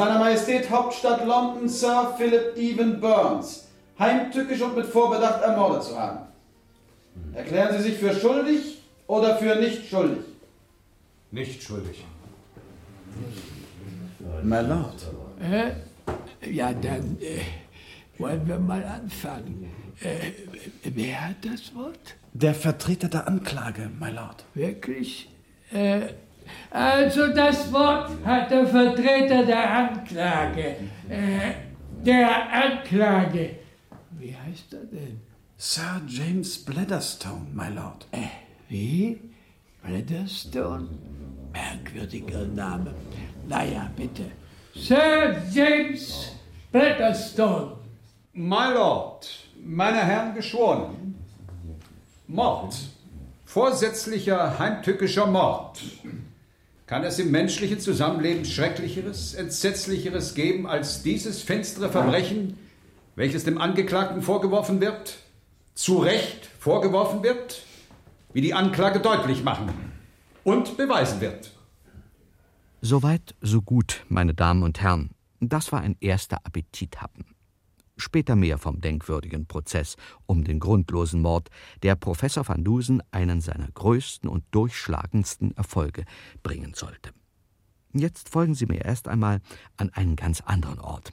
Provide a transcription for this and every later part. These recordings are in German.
seiner Majestät Hauptstadt London Sir Philip Evan Burns heimtückisch und mit Vorbedacht ermordet zu haben. Erklären Sie sich für schuldig oder für nicht schuldig? Nicht schuldig. My Lord. Äh, ja, dann äh, wollen wir mal anfangen. Äh, wer hat das Wort? Der Vertreter der Anklage, my Lord. Wirklich? Äh, also das Wort hat der Vertreter der Anklage. Äh, der Anklage. Wie heißt er denn? Sir James Bladderstone, my Lord. Äh, wie? Bladderstone? Merkwürdiger Name. Naja, bitte. Sir James Bladderstone. My Lord, meine Herren Geschworenen. Mord. Vorsätzlicher, heimtückischer Mord. Kann es im menschlichen Zusammenleben Schrecklicheres, Entsetzlicheres geben als dieses finstere Verbrechen, welches dem Angeklagten vorgeworfen wird, zu Recht vorgeworfen wird, wie die Anklage deutlich machen und beweisen wird? Soweit, so gut, meine Damen und Herren. Das war ein erster Appetithappen. Später mehr vom denkwürdigen Prozess um den grundlosen Mord, der Professor van Dusen einen seiner größten und durchschlagendsten Erfolge bringen sollte. Jetzt folgen Sie mir erst einmal an einen ganz anderen Ort.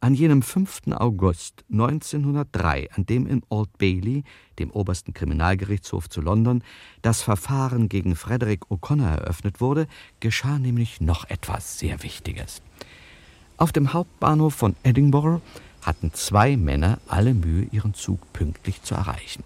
An jenem 5. August 1903, an dem in Old Bailey, dem obersten Kriminalgerichtshof zu London, das Verfahren gegen Frederick O'Connor eröffnet wurde, geschah nämlich noch etwas sehr Wichtiges. Auf dem Hauptbahnhof von Edinburgh hatten zwei Männer alle Mühe, ihren Zug pünktlich zu erreichen.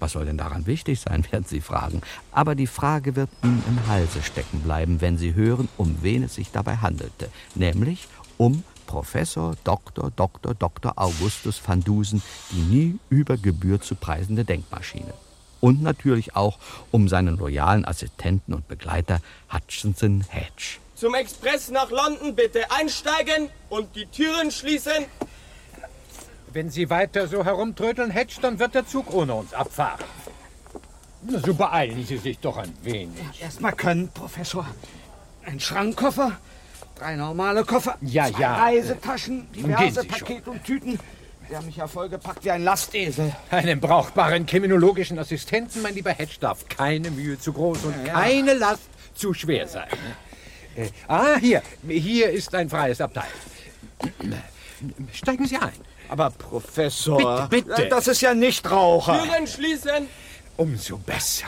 Was soll denn daran wichtig sein, werden Sie fragen. Aber die Frage wird Ihnen im Halse stecken bleiben, wenn Sie hören, um wen es sich dabei handelte. Nämlich um Professor Dr. Dr. Dr. Augustus van Dusen, die nie über Gebühr zu preisende Denkmaschine. Und natürlich auch um seinen loyalen Assistenten und Begleiter Hutchinson Hedge. Zum Express nach London bitte einsteigen und die Türen schließen. Wenn Sie weiter so herumtrödeln, Hedge, dann wird der Zug ohne uns abfahren. So beeilen Sie sich doch ein wenig. Erstmal können, Professor. Ein Schrankkoffer, drei normale Koffer, ja, zwei ja. Reisetaschen, diverse Pakete und Tüten. Sie haben mich ja vollgepackt wie ein Lastesel. Einen brauchbaren kriminologischen Assistenten, mein lieber Hedge, darf keine Mühe zu groß und ja, ja. keine Last zu schwer sein. Äh, ah, hier. Hier ist ein freies Abteil. Steigen Sie ein. Aber Professor, bitte, bitte. das ist ja nicht Raucher. Türen schließen. Umso besser.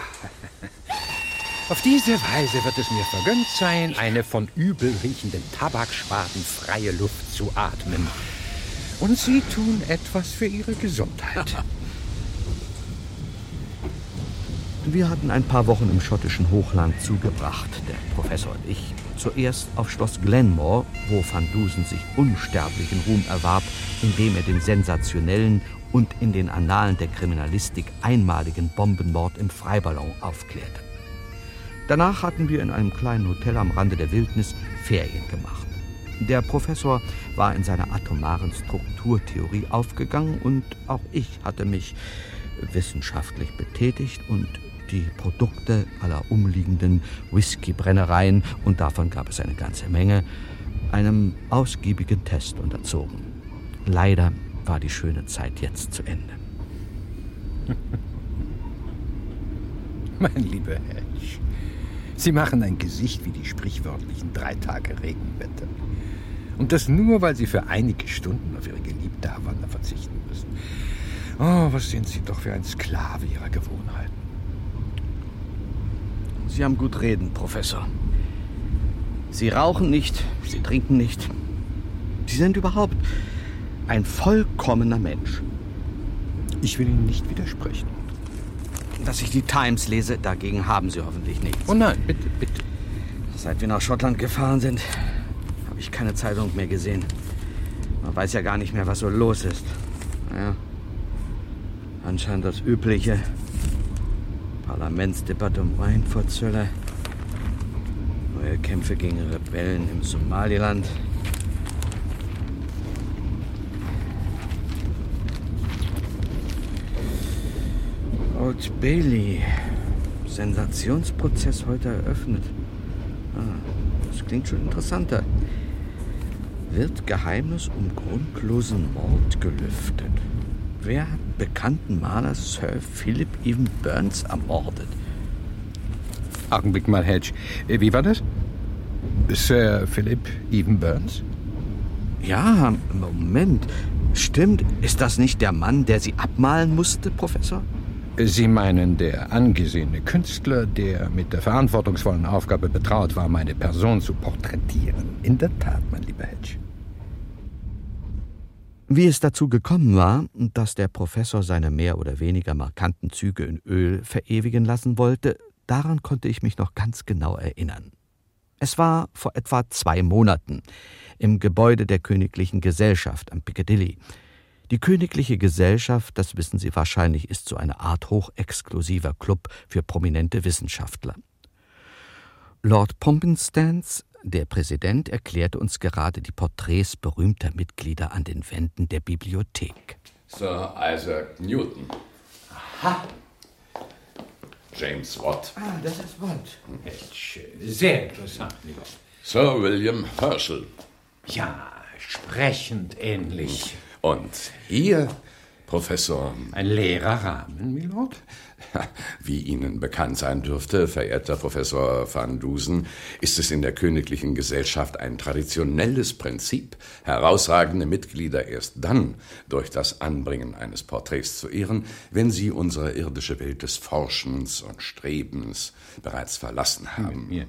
Auf diese Weise wird es mir vergönnt sein, eine von übel riechenden Tabakschwaden freie Luft zu atmen. Und Sie tun etwas für Ihre Gesundheit. Wir hatten ein paar Wochen im schottischen Hochland zugebracht, der Professor und ich. Zuerst auf Schloss Glenmore, wo Van Dusen sich unsterblichen Ruhm erwarb, indem er den sensationellen und in den Annalen der Kriminalistik einmaligen Bombenmord im Freiballon aufklärte. Danach hatten wir in einem kleinen Hotel am Rande der Wildnis Ferien gemacht. Der Professor war in seiner atomaren Strukturtheorie aufgegangen und auch ich hatte mich wissenschaftlich betätigt und die Produkte aller umliegenden Whiskybrennereien, und davon gab es eine ganze Menge, einem ausgiebigen Test unterzogen. Leider war die schöne Zeit jetzt zu Ende. mein lieber Hedge, Sie machen ein Gesicht wie die sprichwörtlichen drei Tage Regenwetter. Und das nur, weil Sie für einige Stunden auf Ihre geliebte Havanna verzichten müssen. Oh, was sind Sie doch für ein Sklave Ihrer Gewohnheiten. Sie haben gut reden, Professor. Sie rauchen nicht, Sie trinken nicht. Sie sind überhaupt ein vollkommener Mensch. Ich will Ihnen nicht widersprechen. Dass ich die Times lese, dagegen haben Sie hoffentlich nichts. Oh nein, bitte, bitte. Seit wir nach Schottland gefahren sind, habe ich keine Zeitung mehr gesehen. Man weiß ja gar nicht mehr, was so los ist. Naja, anscheinend das Übliche. Parlamentsdebatte um Weinfurzölle, neue Kämpfe gegen Rebellen im Somaliland. Old Bailey. Sensationsprozess heute eröffnet. Ah, das klingt schon interessanter. Wird Geheimnis um grundlosen Mord gelüftet? Wer hat bekannten Maler Sir Philip Evan Burns ermordet? Augenblick mal, Hedge. Äh, Wie war das? Sir Philip Evan Burns? Ja, Moment. Stimmt. Ist das nicht der Mann, der Sie abmalen musste, Professor? Sie meinen der angesehene Künstler, der mit der verantwortungsvollen Aufgabe betraut war, meine Person zu porträtieren. In der Tat, mein lieber Hedge. Wie es dazu gekommen war, dass der Professor seine mehr oder weniger markanten Züge in Öl verewigen lassen wollte, daran konnte ich mich noch ganz genau erinnern. Es war vor etwa zwei Monaten im Gebäude der Königlichen Gesellschaft am Piccadilly. Die Königliche Gesellschaft, das wissen Sie wahrscheinlich, ist so eine Art hochexklusiver Club für prominente Wissenschaftler. Lord Pompinstance, der Präsident, erklärte uns gerade die Porträts berühmter Mitglieder an den Wänden der Bibliothek. Sir Isaac Newton. Aha. James Watt. Ah, das ist Watt. Sehr interessant, lieber. Sir William Herschel. Ja, sprechend ähnlich. Und hier, Professor. Ein leerer Rahmen, Milord? Wie Ihnen bekannt sein dürfte, verehrter Professor van Dusen, ist es in der Königlichen Gesellschaft ein traditionelles Prinzip, herausragende Mitglieder erst dann durch das Anbringen eines Porträts zu ehren, wenn sie unsere irdische Welt des Forschens und Strebens bereits verlassen haben.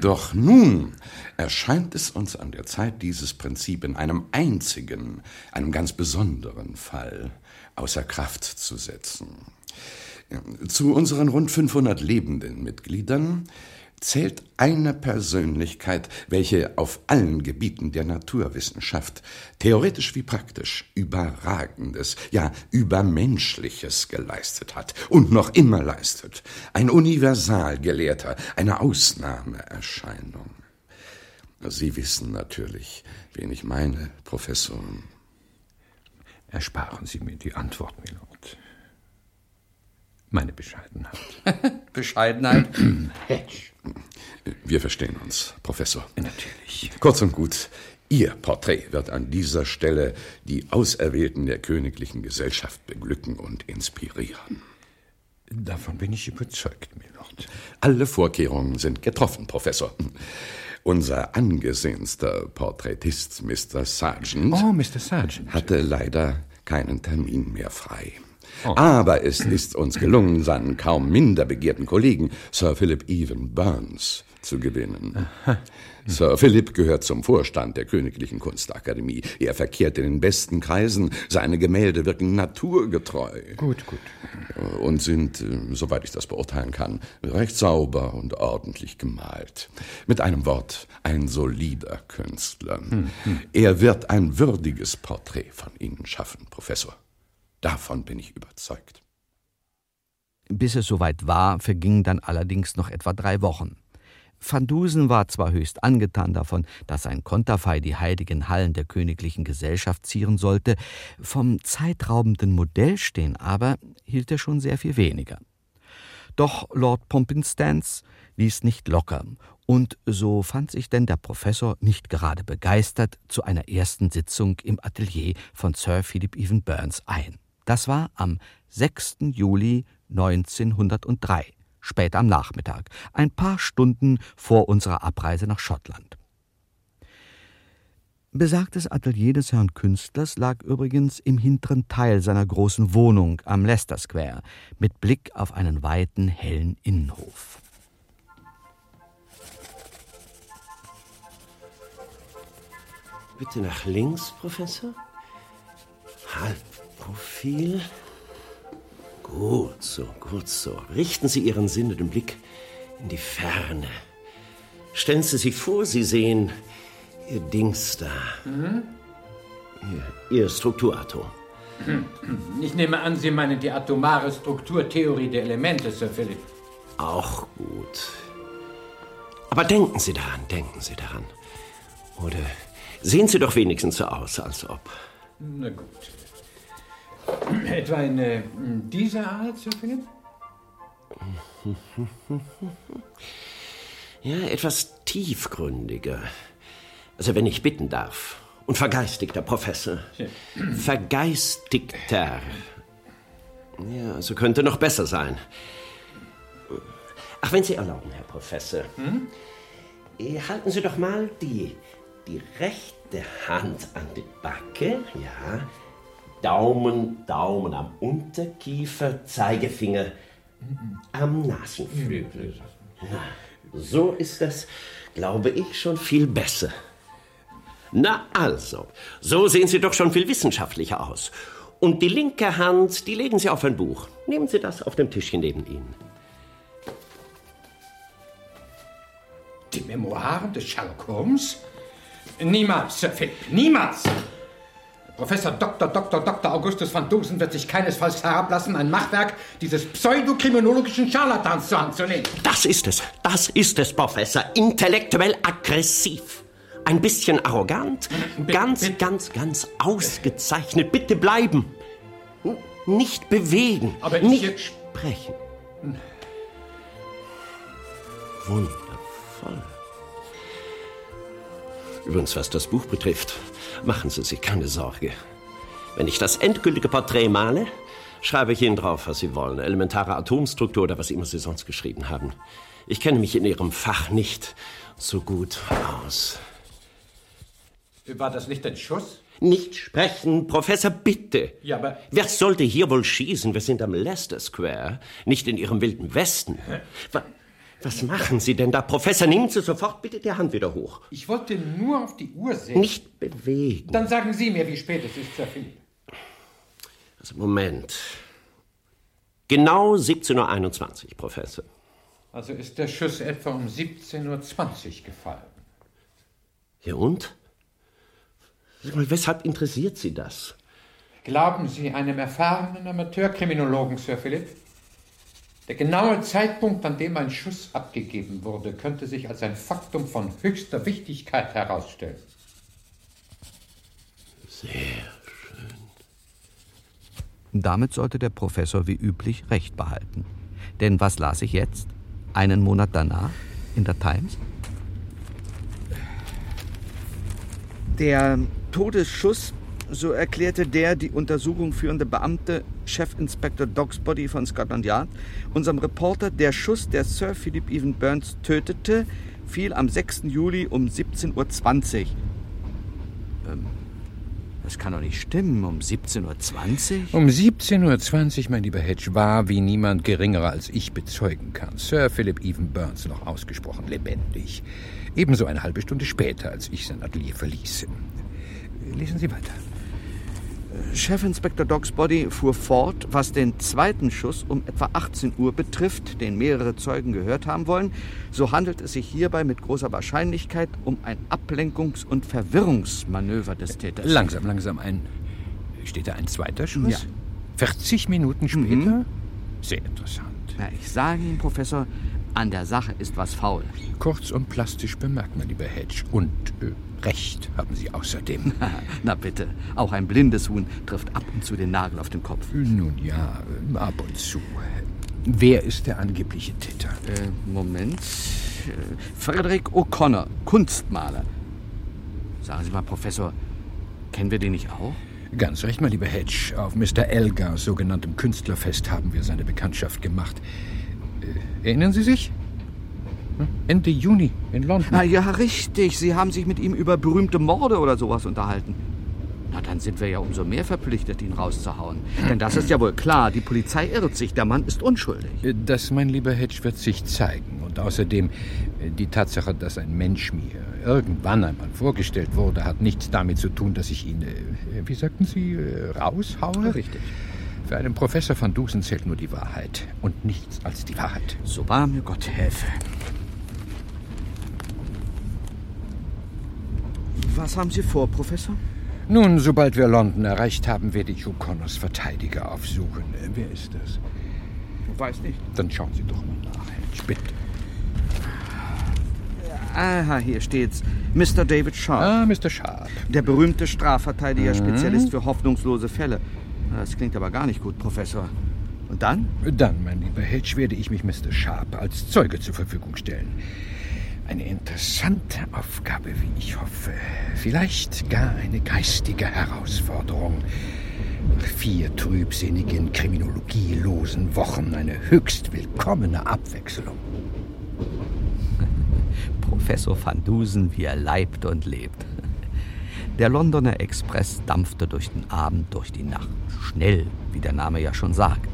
Doch nun erscheint es uns an der Zeit, dieses Prinzip in einem einzigen, einem ganz besonderen Fall außer Kraft zu setzen. Zu unseren rund 500 lebenden Mitgliedern zählt eine Persönlichkeit, welche auf allen Gebieten der Naturwissenschaft, theoretisch wie praktisch, Überragendes, ja Übermenschliches geleistet hat und noch immer leistet. Ein Universalgelehrter, eine Ausnahmeerscheinung. Sie wissen natürlich, wen ich meine, Professor. Ersparen Sie mir die Antwort, Milord. Meine Bescheidenheit. Bescheidenheit? Hedge. Wir verstehen uns, Professor. Natürlich. Kurz und gut, Ihr Porträt wird an dieser Stelle die Auserwählten der Königlichen Gesellschaft beglücken und inspirieren. Davon bin ich überzeugt, Milord. Alle Vorkehrungen sind getroffen, Professor. Unser angesehenster Porträtist, Mr. Sargent, Oh, Mr. Sargent. hatte leider keinen Termin mehr frei. Oh. Aber es ist uns gelungen, seinen kaum minder begehrten Kollegen, Sir Philip Evan Burns, zu gewinnen. Sir Philip gehört zum Vorstand der Königlichen Kunstakademie. Er verkehrt in den besten Kreisen. Seine Gemälde wirken naturgetreu. Gut, gut. Und sind, äh, soweit ich das beurteilen kann, recht sauber und ordentlich gemalt. Mit einem Wort, ein solider Künstler. Er wird ein würdiges Porträt von Ihnen schaffen, Professor. Davon bin ich überzeugt. Bis es soweit war, vergingen dann allerdings noch etwa drei Wochen. Van Dusen war zwar höchst angetan davon, dass sein Konterfei die heiligen Hallen der königlichen Gesellschaft zieren sollte, vom zeitraubenden Modellstehen aber hielt er schon sehr viel weniger. Doch Lord Pompinstance ließ nicht locker, und so fand sich denn der Professor nicht gerade begeistert zu einer ersten Sitzung im Atelier von Sir Philip Evan Burns ein. Das war am 6. Juli 1903, spät am Nachmittag, ein paar Stunden vor unserer Abreise nach Schottland. Besagtes Atelier des Herrn Künstlers lag übrigens im hinteren Teil seiner großen Wohnung am Leicester Square mit Blick auf einen weiten, hellen Innenhof. Bitte nach links, Professor. Halbprofil. Gut so, gut so. Richten Sie Ihren sinnenden Blick in die Ferne. Stellen Sie sich vor, Sie sehen Ihr Dings da. Mhm. Ihr, Ihr Strukturatom. Ich nehme an, Sie meinen die atomare Strukturtheorie der Elemente, Sir Philip. Auch gut. Aber denken Sie daran, denken Sie daran. Oder sehen Sie doch wenigstens so aus, als ob. Na gut. Etwa in äh, dieser Art, Sir Philip? Ja, etwas tiefgründiger. Also, wenn ich bitten darf. Und vergeistigter Professor. Vergeistigter. Ja, also könnte noch besser sein. Ach, wenn Sie erlauben, Herr Professor. Hm? Eh, Halten Sie doch mal die, die rechte Hand an die Backe. Ja. Daumen, Daumen am Unterkiefer, Zeigefinger am Nasenflügel. Na, so ist das, glaube ich, schon viel besser. Na also, so sehen Sie doch schon viel wissenschaftlicher aus. Und die linke Hand, die legen Sie auf ein Buch. Nehmen Sie das auf dem Tischchen neben Ihnen. Die Memoiren des Sherlock Holmes? Niemals, Sir Philip, niemals! Professor Dr. Dr. Dr. Augustus van Dusen wird sich keinesfalls herablassen, ein Machwerk dieses pseudokriminologischen Scharlatans zur Hand zu nehmen. Das ist es, das ist es, Professor. Intellektuell aggressiv. Ein bisschen arrogant. ganz, ganz, ganz ausgezeichnet. Bitte bleiben. Nicht bewegen. Aber ich- nicht sprechen. Wundervoll. Übrigens, was das Buch betrifft, machen Sie sich keine Sorge. Wenn ich das endgültige Porträt male, schreibe ich Ihnen drauf, was Sie wollen. Elementare Atomstruktur oder was immer Sie sonst geschrieben haben. Ich kenne mich in Ihrem Fach nicht so gut aus. War das nicht ein Schuss? Nicht sprechen, Professor, bitte. Ja, aber Wer sollte hier wohl schießen? Wir sind am Leicester Square, nicht in Ihrem wilden Westen. Wa- Was machen Sie denn da, Professor? Nehmen Sie sofort bitte die Hand wieder hoch. ich wollte nur auf die Uhr sehen. Nicht bewegen. Dann sagen Sie mir, wie spät es ist, Sir Philip. Also, Moment. Genau 17.21 Uhr, Professor. Also ist der Schuss etwa um 17.20 Uhr gefallen. Ja, und? Mal, weshalb interessiert Sie das? Glauben Sie einem erfahrenen Amateurkriminologen, Sir Philip? Der genaue Zeitpunkt, an dem ein Schuss abgegeben wurde, könnte sich als ein Faktum von höchster Wichtigkeit herausstellen. Sehr. Damit sollte der Professor wie üblich recht behalten. Denn was las ich jetzt? Einen Monat danach in der Times? Der Todesschuss, so erklärte der die Untersuchung führende Beamte, Chefinspektor Dogsbody von Scotland Yard, unserem Reporter, der Schuss, der Sir Philip Evan Burns tötete, fiel am 6. Juli um 17.20 Uhr. Ähm, das kann doch nicht stimmen, um 17.20 Uhr? Um 17.20 Uhr, mein lieber Hedge, war, wie niemand geringerer als ich bezeugen kann, Sir Philip Evan Burns noch ausgesprochen lebendig. Ebenso eine halbe Stunde später, als ich sein Atelier verließ. Lesen Sie weiter. Chefinspektor Dogsbody fuhr fort, was den zweiten Schuss um etwa 18 Uhr betrifft, den mehrere Zeugen gehört haben wollen, so handelt es sich hierbei mit großer Wahrscheinlichkeit um ein Ablenkungs- und Verwirrungsmanöver des Täters. Langsam, langsam ein. Steht da ein zweiter Schuss? Ja. 40 Minuten später? Sehr interessant. Na, ich sage Ihnen, Professor, an der Sache ist was faul. Kurz und plastisch bemerkt, mein lieber Hedge. Und äh, Recht haben Sie außerdem. Na bitte, auch ein blindes Huhn trifft ab und zu den Nagel auf den Kopf. Nun ja, ab und zu. Wer ist der angebliche Täter? Äh, Moment. Äh, Frederick O'Connor, Kunstmaler. Sagen Sie mal, Professor, kennen wir den nicht auch? Ganz recht, mein lieber Hedge. Auf Mr. Elgars sogenanntem Künstlerfest haben wir seine Bekanntschaft gemacht. Äh, erinnern Sie sich? Hm? Ende Juni in London. Na ja, richtig. Sie haben sich mit ihm über berühmte Morde oder sowas unterhalten. Na, dann sind wir ja umso mehr verpflichtet, ihn rauszuhauen. Denn das ist ja wohl klar, die Polizei irrt sich, der Mann ist unschuldig. Äh, das, mein lieber Hedge, wird sich zeigen. Und außerdem, äh, die Tatsache, dass ein Mensch mir irgendwann einmal vorgestellt wurde, hat nichts damit zu tun, dass ich ihn, äh, wie sagten Sie, raushaue? Richtig. Für einen Professor van Dusen zählt nur die Wahrheit und nichts als die Wahrheit. So wahr mir Gott helfe. Was haben Sie vor, Professor? Nun, sobald wir London erreicht haben, werde ich O'Connors Verteidiger aufsuchen. Wer ist das? Weiß nicht. Dann schauen Sie doch mal nach, Hedge, bitte. Aha, hier steht's. Mr. David Sharp. Ah, Mr. Sharp. Der berühmte Strafverteidiger, Mhm. Spezialist für hoffnungslose Fälle. Das klingt aber gar nicht gut, Professor. Und dann? Dann, mein lieber Hedge, werde ich mich Mr. Sharp als Zeuge zur Verfügung stellen. Eine interessante Aufgabe, wie ich hoffe. Vielleicht gar eine geistige Herausforderung. Nach vier trübsinnigen, kriminologielosen Wochen eine höchst willkommene Abwechslung. Professor van Dusen, wie er leibt und lebt. Der Londoner Express dampfte durch den Abend, durch die Nacht. Schnell, wie der Name ja schon sagt.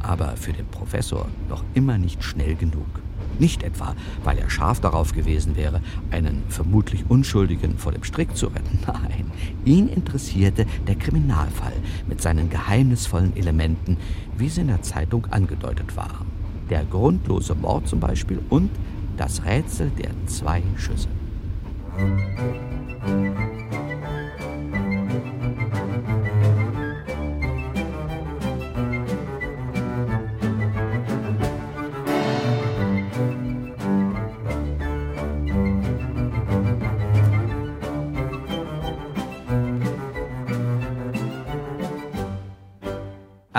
Aber für den Professor noch immer nicht schnell genug. Nicht etwa, weil er scharf darauf gewesen wäre, einen vermutlich Unschuldigen vor dem Strick zu retten. Nein, ihn interessierte der Kriminalfall mit seinen geheimnisvollen Elementen, wie sie in der Zeitung angedeutet waren. Der grundlose Mord zum Beispiel und das Rätsel der zwei Schüsse.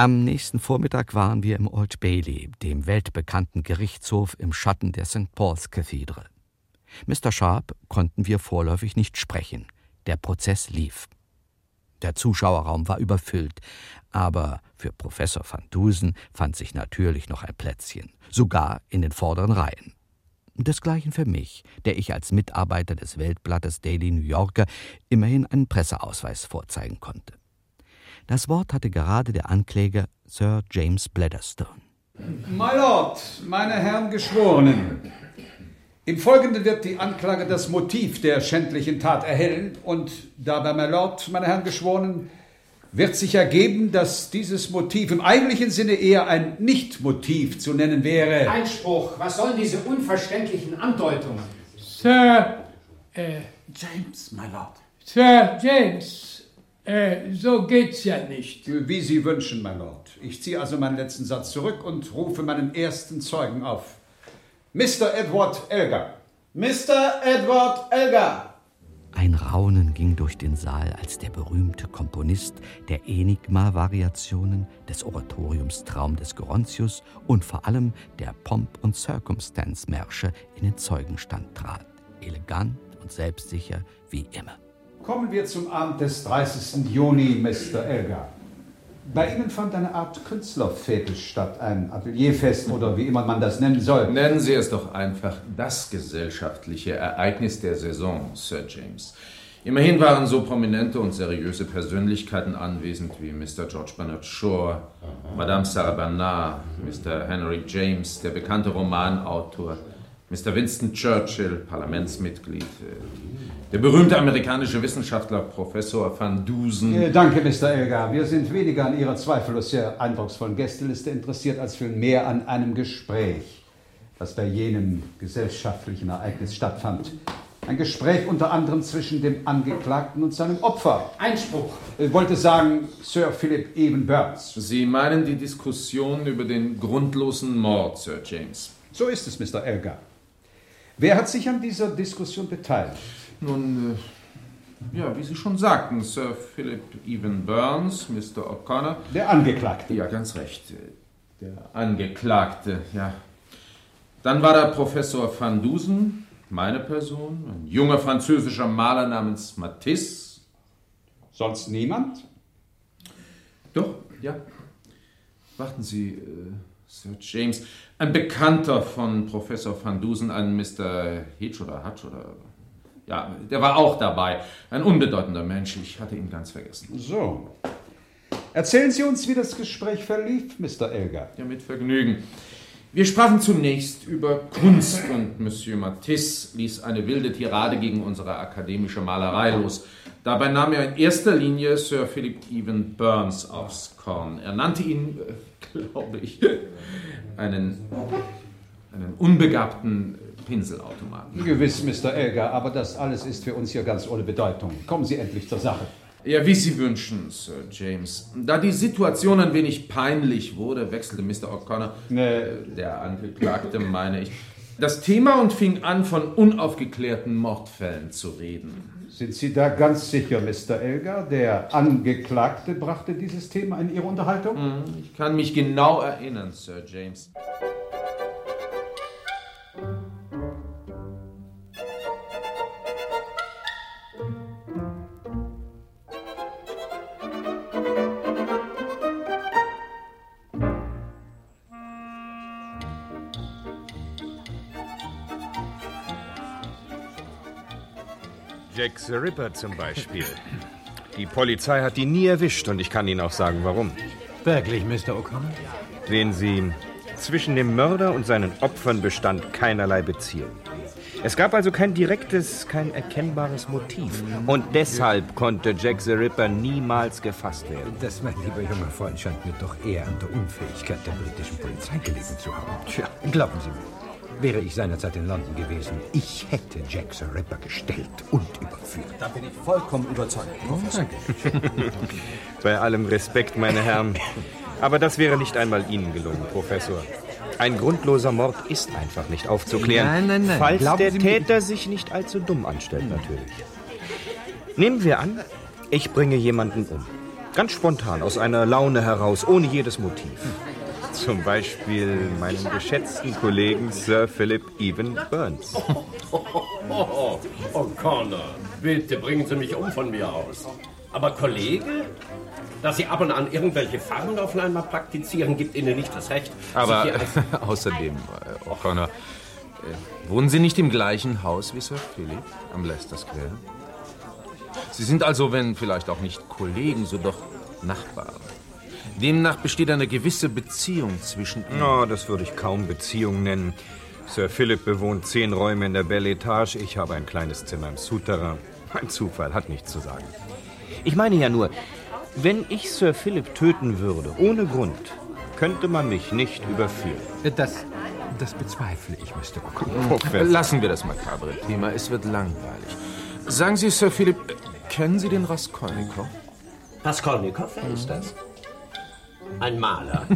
Am nächsten Vormittag waren wir im Old Bailey, dem weltbekannten Gerichtshof im Schatten der St. Paul's Cathedral. Mr. Sharp konnten wir vorläufig nicht sprechen. Der Prozess lief. Der Zuschauerraum war überfüllt, aber für Professor van Dusen fand sich natürlich noch ein Plätzchen, sogar in den vorderen Reihen. Desgleichen für mich, der ich als Mitarbeiter des Weltblattes Daily New Yorker immerhin einen Presseausweis vorzeigen konnte. Das Wort hatte gerade der Ankläger Sir James Bladderstone. My Lord, meine Herren Geschworenen, im Folgenden wird die Anklage das Motiv der schändlichen Tat erhellen und dabei, my Lord, meine Herren Geschworenen, wird sich ergeben, dass dieses Motiv im eigentlichen Sinne eher ein Nicht-Motiv zu nennen wäre. Einspruch, was sollen diese unverständlichen Andeutungen? Sir, äh, James, my Lord. Sir James, äh, so geht's ja nicht. Wie Sie wünschen, my Lord. Ich ziehe also meinen letzten Satz zurück und rufe meinen ersten Zeugen auf. Mr. Edward Elgar. Mr. Edward Elgar. Ein Raunen ging durch den Saal, als der berühmte Komponist der Enigma-Variationen, des Oratoriums Traum des Gerontius und vor allem der Pomp- und Circumstance-Märsche in den Zeugenstand trat. Elegant und selbstsicher wie immer. Kommen wir zum Abend des 30. Juni, Mr. Elgar. Bei Ihnen fand eine Art Künstlerfetisch statt, ein Atelierfest oder wie immer man das nennen soll. Nennen Sie es doch einfach das gesellschaftliche Ereignis der Saison, Sir James. Immerhin waren so prominente und seriöse Persönlichkeiten anwesend wie Mr. George Bernard Shaw, Madame Sarah Bernard, Mr. Henry James, der bekannte Romanautor, Mr. Winston Churchill, Parlamentsmitglied, der berühmte amerikanische Wissenschaftler Professor Van Dusen. Äh, danke, Mr. Elgar. Wir sind weniger an Ihrer zweifellos sehr eindrucksvollen Gästeliste interessiert, als vielmehr an einem Gespräch, das bei jenem gesellschaftlichen Ereignis stattfand. Ein Gespräch unter anderem zwischen dem Angeklagten und seinem Opfer. Einspruch. Ich wollte sagen, Sir Philip Evan Burns. Sie meinen die Diskussion über den grundlosen Mord, Sir James. So ist es, Mr. Elgar. Wer hat sich an dieser Diskussion beteiligt? Nun, äh, ja, wie Sie schon sagten, Sir Philip Evan Burns, Mr. O'Connor. Der Angeklagte. Ja, ganz recht. Der Angeklagte, ja. Dann war da Professor Van Dusen, meine Person, ein junger französischer Maler namens Matisse. Sonst niemand? Doch, ja. Warten Sie, äh, Sir James. Ein Bekannter von Professor Van Dusen, ein Mr. Hitch oder Hutch oder. Ja, der war auch dabei. Ein unbedeutender Mensch. Ich hatte ihn ganz vergessen. So. Erzählen Sie uns, wie das Gespräch verlief, Mr. Elgar. Ja, mit Vergnügen. Wir sprachen zunächst über Kunst und Monsieur Matisse ließ eine wilde Tirade gegen unsere akademische Malerei los. Dabei nahm er in erster Linie Sir Philip Evan Burns aufs Korn. Er nannte ihn, äh, glaube ich, einen, einen unbegabten Pinselautomaten. Gewiss, Mr. Elgar, aber das alles ist für uns hier ganz ohne Bedeutung. Kommen Sie endlich zur Sache. Ja, wie Sie wünschen, Sir James. Da die Situation ein wenig peinlich wurde, wechselte Mr. O'Connor, nee. der Angeklagte, meine ich, das Thema und fing an, von unaufgeklärten Mordfällen zu reden. Sind Sie da ganz sicher, Mr. Elgar? Der Angeklagte brachte dieses Thema in Ihre Unterhaltung? Ich kann mich genau erinnern, Sir James. Jack the Ripper zum Beispiel. Die Polizei hat ihn nie erwischt und ich kann Ihnen auch sagen, warum. Wirklich, Mr. O'Connor? Sehen Sie, zwischen dem Mörder und seinen Opfern bestand keinerlei Beziehung. Es gab also kein direktes, kein erkennbares Motiv. Und deshalb konnte Jack the Ripper niemals gefasst werden. Das, mein lieber junger Freund, scheint mir doch eher an der Unfähigkeit der britischen Polizei gelegen zu haben. Tja, glauben Sie mir, wäre ich seinerzeit in London gewesen, ich hätte Jack the Ripper gestellt und überführt. Da bin ich vollkommen überzeugt, Professor. Bei allem Respekt, meine Herren. Aber das wäre nicht einmal Ihnen gelungen, Professor. Ein grundloser Mord ist einfach nicht aufzuklären. Nein, nein, nein. Falls Glauben der Sie mir- Täter sich nicht allzu dumm anstellt, natürlich. Nehmen wir an, ich bringe jemanden um. Ganz spontan, aus einer Laune heraus, ohne jedes Motiv. Zum Beispiel meinen geschätzten Kollegen Sir Philip Evan Burns. Oh, O'Connor, bitte bringen Sie mich um von mir aus. Aber Kollege? Dass Sie ab und an irgendwelche Farben einmal praktizieren, gibt Ihnen nicht das Recht. Aber außerdem, äh, O'Connor, äh, wohnen Sie nicht im gleichen Haus wie Sir Philip am Leicester Square? Sie sind also, wenn vielleicht auch nicht Kollegen, so doch Nachbarn. Demnach besteht eine gewisse Beziehung zwischen Ihnen. Oh, das würde ich kaum Beziehung nennen. Sir Philip bewohnt zehn Räume in der Belle Etage, ich habe ein kleines Zimmer im Souterrain. Ein Zufall, hat nichts zu sagen. Ich meine ja nur, wenn ich Sir Philip töten würde, ohne Grund, könnte man mich nicht überführen. Das, das bezweifle ich, Mr. O'Connor. Professor. Lassen wir das makabre Thema, es wird langweilig. Sagen Sie, Sir Philip, äh, kennen Sie den Raskolnikow? Raskolnikow, wer ist das? Ein Maler.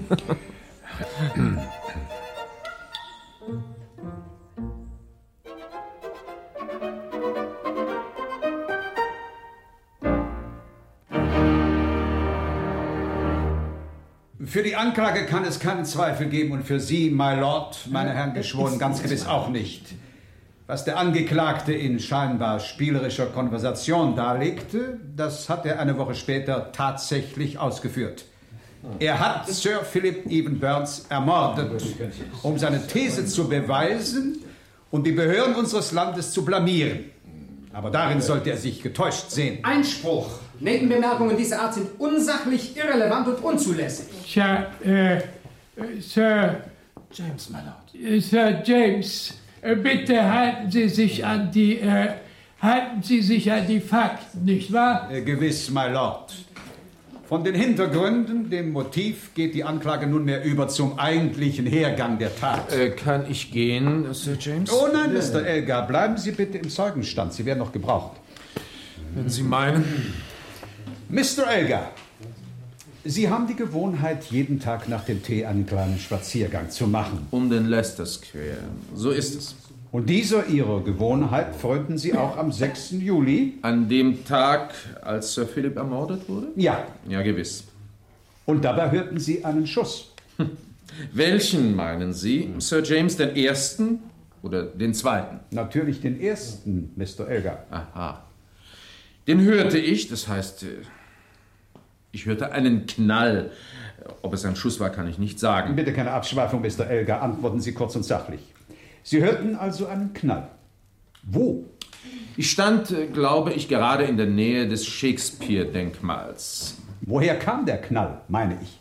Für die Anklage kann es keinen Zweifel geben und für Sie, my Lord, meine Herren Geschworenen, ganz gewiss auch nicht. Was der Angeklagte in scheinbar spielerischer Konversation darlegte, das hat er eine Woche später tatsächlich ausgeführt. Er hat Sir Philip Evan Burns ermordet, um seine These zu beweisen und die Behörden unseres Landes zu blamieren. Aber darin sollte er sich getäuscht sehen. Einspruch. Nebenbemerkungen dieser Art sind unsachlich, irrelevant und unzulässig. Tja, äh, äh, Sir. James, my Lord. Äh, Sir James, äh, bitte halten Sie sich an die. Äh, halten Sie sich an die Fakten, nicht wahr? Gewiss, my Lord. Von den Hintergründen, dem Motiv, geht die Anklage nunmehr über zum eigentlichen Hergang der Tat. Äh, kann ich gehen, Sir James? Oh nein, Mr. Elgar, bleiben Sie bitte im Zeugenstand. Sie werden noch gebraucht. Wenn Sie meinen. Mr. Elgar, Sie haben die Gewohnheit, jeden Tag nach dem Tee einen kleinen Spaziergang zu machen. Um den Leicester Square. So ist es. Und dieser Ihrer Gewohnheit frönten Sie auch am 6. Juli? An dem Tag, als Sir Philip ermordet wurde? Ja. Ja, gewiss. Und dabei hörten Sie einen Schuss. Welchen meinen Sie, Sir James, den ersten oder den zweiten? Natürlich den ersten, Mr. Elgar. Aha. Den hörte ich, das heißt, äh, Ich hörte einen Knall. Ob es ein Schuss war, kann ich nicht sagen. Bitte keine Abschweifung, Mr. Elgar. Antworten Sie kurz und sachlich. Sie hörten also einen Knall. Wo? Ich stand, äh, glaube ich, gerade in der Nähe des Shakespeare-Denkmals. Woher kam der Knall, meine ich?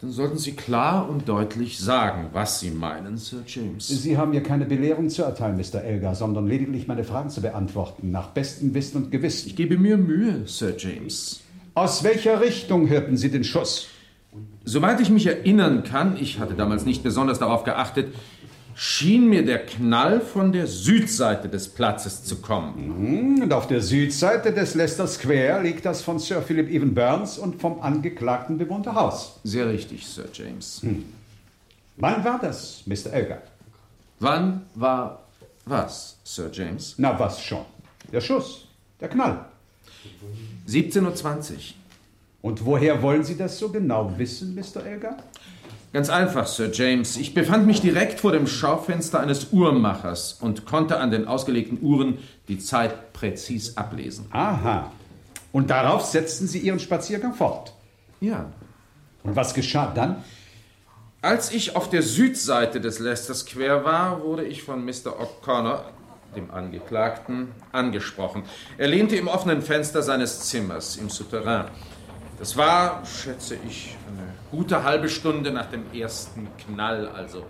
Dann sollten Sie klar und deutlich sagen, was Sie meinen, Sir James. Sie haben mir keine Belehrung zu erteilen, Mr. Elgar, sondern lediglich meine Fragen zu beantworten, nach bestem Wissen und Gewissen. Ich gebe mir Mühe, Sir James. Aus welcher Richtung hörten Sie den Schuss? Soweit ich mich erinnern kann, ich hatte damals nicht besonders darauf geachtet, schien mir der Knall von der Südseite des Platzes zu kommen. Mhm, Und auf der Südseite des Leicester Square liegt das von Sir Philip Evan Burns und vom Angeklagten bewohnte Haus. Sehr richtig, Sir James. Hm. Wann war das, Mr. Elgar? Wann war was, Sir James? Na, was schon? Der Schuss, der Knall. 17.20 Uhr. Und woher wollen Sie das so genau wissen, Mr. Elgar? Ganz einfach, Sir James. Ich befand mich direkt vor dem Schaufenster eines Uhrmachers und konnte an den ausgelegten Uhren die Zeit präzis ablesen. Aha. Und darauf setzten Sie Ihren Spaziergang fort? Ja. Und was geschah dann? Als ich auf der Südseite des Leicester Square war, wurde ich von Mr. O'Connor, dem Angeklagten, angesprochen. Er lehnte im offenen Fenster seines Zimmers im Souterrain. Das war, schätze ich, eine gute halbe Stunde nach dem ersten Knall, also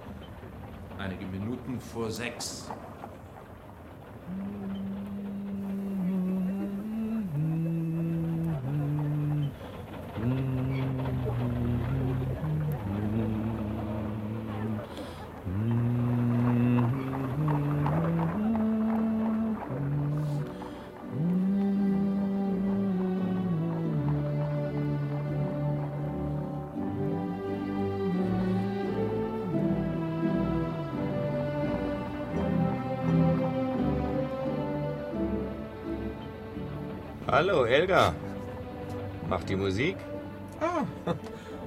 einige Minuten vor sechs. Hallo, Elga. Macht die Musik? Ah,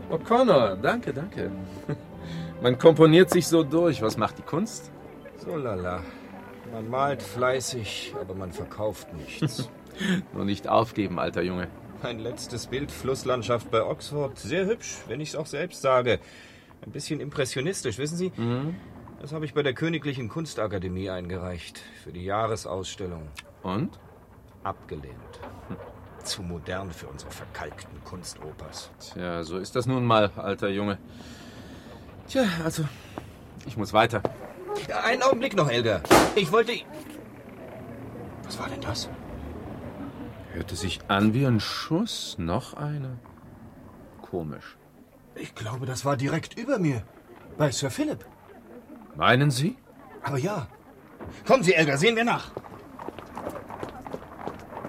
O'Connor, danke, danke. Man komponiert sich so durch. Was macht die Kunst? So lala. Man malt fleißig, aber man verkauft nichts. Nur nicht aufgeben, alter Junge. Mein letztes Bild, Flusslandschaft bei Oxford. Sehr hübsch, wenn ich es auch selbst sage. Ein bisschen impressionistisch, wissen Sie? Mhm. Das habe ich bei der Königlichen Kunstakademie eingereicht. Für die Jahresausstellung. Und? Abgelehnt. Hm. Zu modern für unsere verkalkten Kunstopers. Tja, so ist das nun mal, alter Junge. Tja, also, ich muss weiter. Einen Augenblick noch, Elga. Ich wollte. Was war denn das? Hörte sich an wie ein Schuss. Noch einer. Komisch. Ich glaube, das war direkt über mir. Bei Sir Philip. Meinen Sie? Aber ja. Kommen Sie, Elga, sehen wir nach.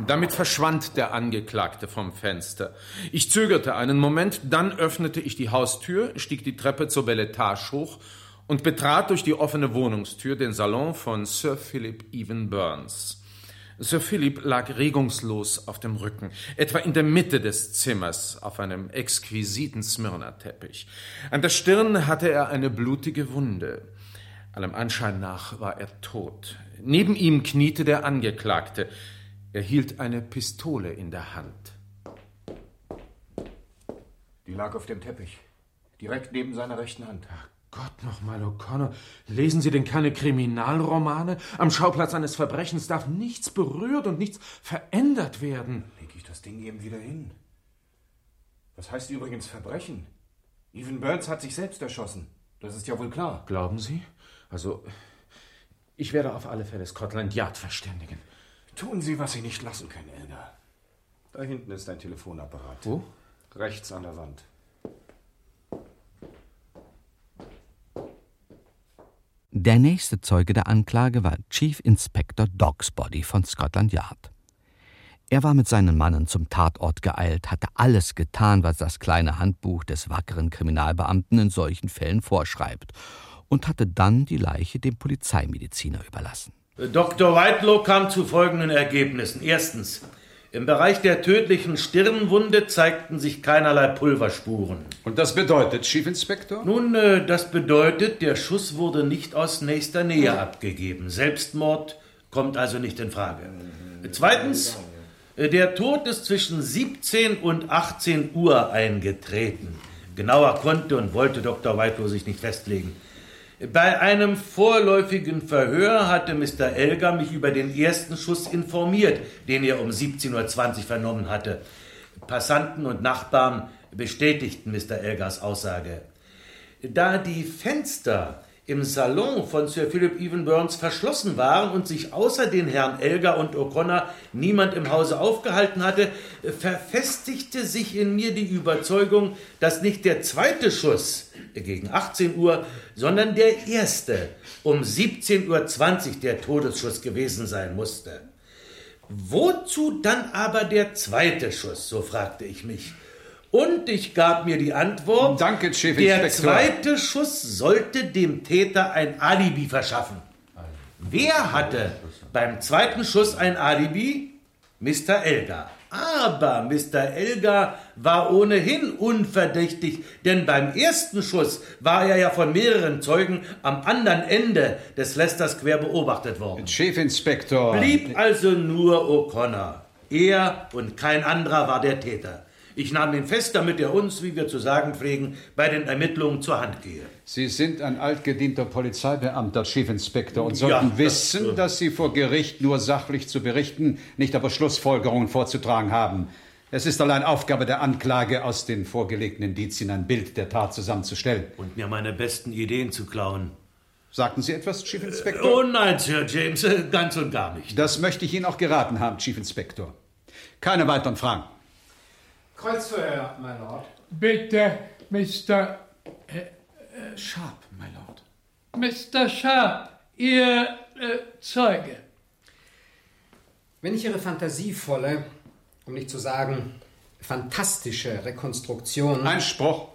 Damit verschwand der Angeklagte vom Fenster. Ich zögerte einen Moment, dann öffnete ich die Haustür, stieg die Treppe zur Belle Etage hoch und betrat durch die offene Wohnungstür den Salon von Sir Philip Evan Burns. Sir Philip lag regungslos auf dem Rücken, etwa in der Mitte des Zimmers, auf einem exquisiten Smyrna-Teppich. An der Stirn hatte er eine blutige Wunde. Allem Anschein nach war er tot. Neben ihm kniete der Angeklagte. Er hielt eine Pistole in der Hand. Die lag auf dem Teppich. Direkt neben seiner rechten Hand. Gott nochmal, O'Connor, lesen Sie denn keine Kriminalromane? Am Schauplatz eines Verbrechens darf nichts berührt und nichts verändert werden. Leg ich das Ding eben wieder hin. Was heißt übrigens Verbrechen? Evan Burns hat sich selbst erschossen. Das ist ja wohl klar. Glauben Sie? Also, ich werde auf alle Fälle Scotland Yard verständigen. Tun Sie, was Sie nicht lassen können, Elga. Da hinten ist ein Telefonapparat. Wo? Rechts an der Wand. Der nächste Zeuge der Anklage war Chief Inspector Dogsbody von Scotland Yard. Er war mit seinen Mannen zum Tatort geeilt, hatte alles getan, was das kleine Handbuch des wackeren Kriminalbeamten in solchen Fällen vorschreibt, und hatte dann die Leiche dem Polizeimediziner überlassen. Dr. Whitelow kam zu folgenden Ergebnissen. Erstens. Im Bereich der tödlichen Stirnwunde zeigten sich keinerlei Pulverspuren. Und das bedeutet, Chief Inspector? Nun, äh, das bedeutet, der Schuss wurde nicht aus nächster Nähe abgegeben. Selbstmord kommt also nicht in Frage. Zweitens, Der Tod ist zwischen 17 und 18 Uhr eingetreten. Genauer konnte und wollte Dr. Whitelow sich nicht festlegen. Bei einem vorläufigen Verhör hatte Mr. Elgar mich über den ersten Schuss informiert, den er um 17.20 Uhr vernommen hatte. Passanten und Nachbarn bestätigten Mr. Elgars Aussage. Da die Fenster im Salon von Sir Philip Evan Burns verschlossen waren und sich außer den Herrn Elgar und O'Connor niemand im Hause aufgehalten hatte, verfestigte sich in mir die Überzeugung, dass nicht der zweite Schuss gegen 18 Uhr, sondern der erste um 17.20 Uhr der Todesschuss gewesen sein musste. Wozu dann aber der zweite Schuss, so fragte ich mich. Und ich gab mir die Antwort, Danke, Chief der Inspektor. zweite Schuss sollte dem Täter ein Alibi verschaffen. Wer hatte beim zweiten Schuss ein Alibi? Mr. Elgar. Aber Mr. Elgar war ohnehin unverdächtig, denn beim ersten Schuss war er ja von mehreren Zeugen am anderen Ende des Leicester Square beobachtet worden. Chief Inspektor. Blieb also nur O'Connor. Er und kein anderer war der Täter. Ich nahm ihn fest, damit er uns, wie wir zu sagen pflegen, bei den Ermittlungen zur Hand gehe. Sie sind ein altgedienter Polizeibeamter, Chief Inspector, und Ja, sollten das, wissen, äh, dass Sie vor Gericht nur sachlich zu berichten, nicht aber Schlussfolgerungen vorzutragen haben. Es ist allein Aufgabe der Anklage, aus den vorgelegten Indizien ein Bild der Tat zusammenzustellen. Und mir meine besten Ideen zu klauen. Sagten Sie etwas, Chief Inspector? Oh nein, Sir James, äh, ganz und gar nicht. Das möchte ich Ihnen auch geraten haben, Chief Inspector. Keine weiteren Fragen. Kreuzverhör, mein Lord. Bitte, Mr. Sharp, my lord. Mr. Sharp, Ihr äh, Zeuge. Wenn ich Ihre fantasievolle, um nicht zu sagen fantastische Rekonstruktion. Einspruch.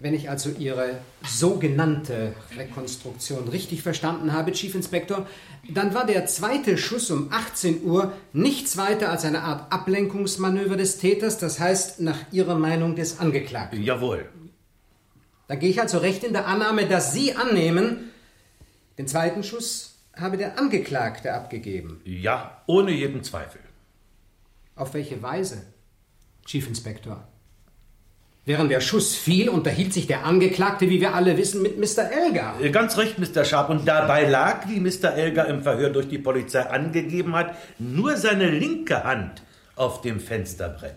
Wenn ich also Ihre sogenannte Rekonstruktion richtig verstanden habe, Chief Inspector, dann war der zweite Schuss um 18 Uhr nichts weiter als eine Art Ablenkungsmanöver des Täters, das heißt nach Ihrer Meinung des Angeklagten. Jawohl. Dann gehe ich also recht in der Annahme, dass Sie annehmen, den zweiten Schuss habe der Angeklagte abgegeben. Ja, ohne jeden Zweifel. Auf welche Weise, Chief Inspector? Während der Schuss fiel, unterhielt sich der Angeklagte, wie wir alle wissen, mit Mr. Elgar. Äh, Ganz recht, Mr. Sharp. Und dabei lag, wie Mr. Elgar im Verhör durch die Polizei angegeben hat, nur seine linke Hand auf dem Fensterbrett.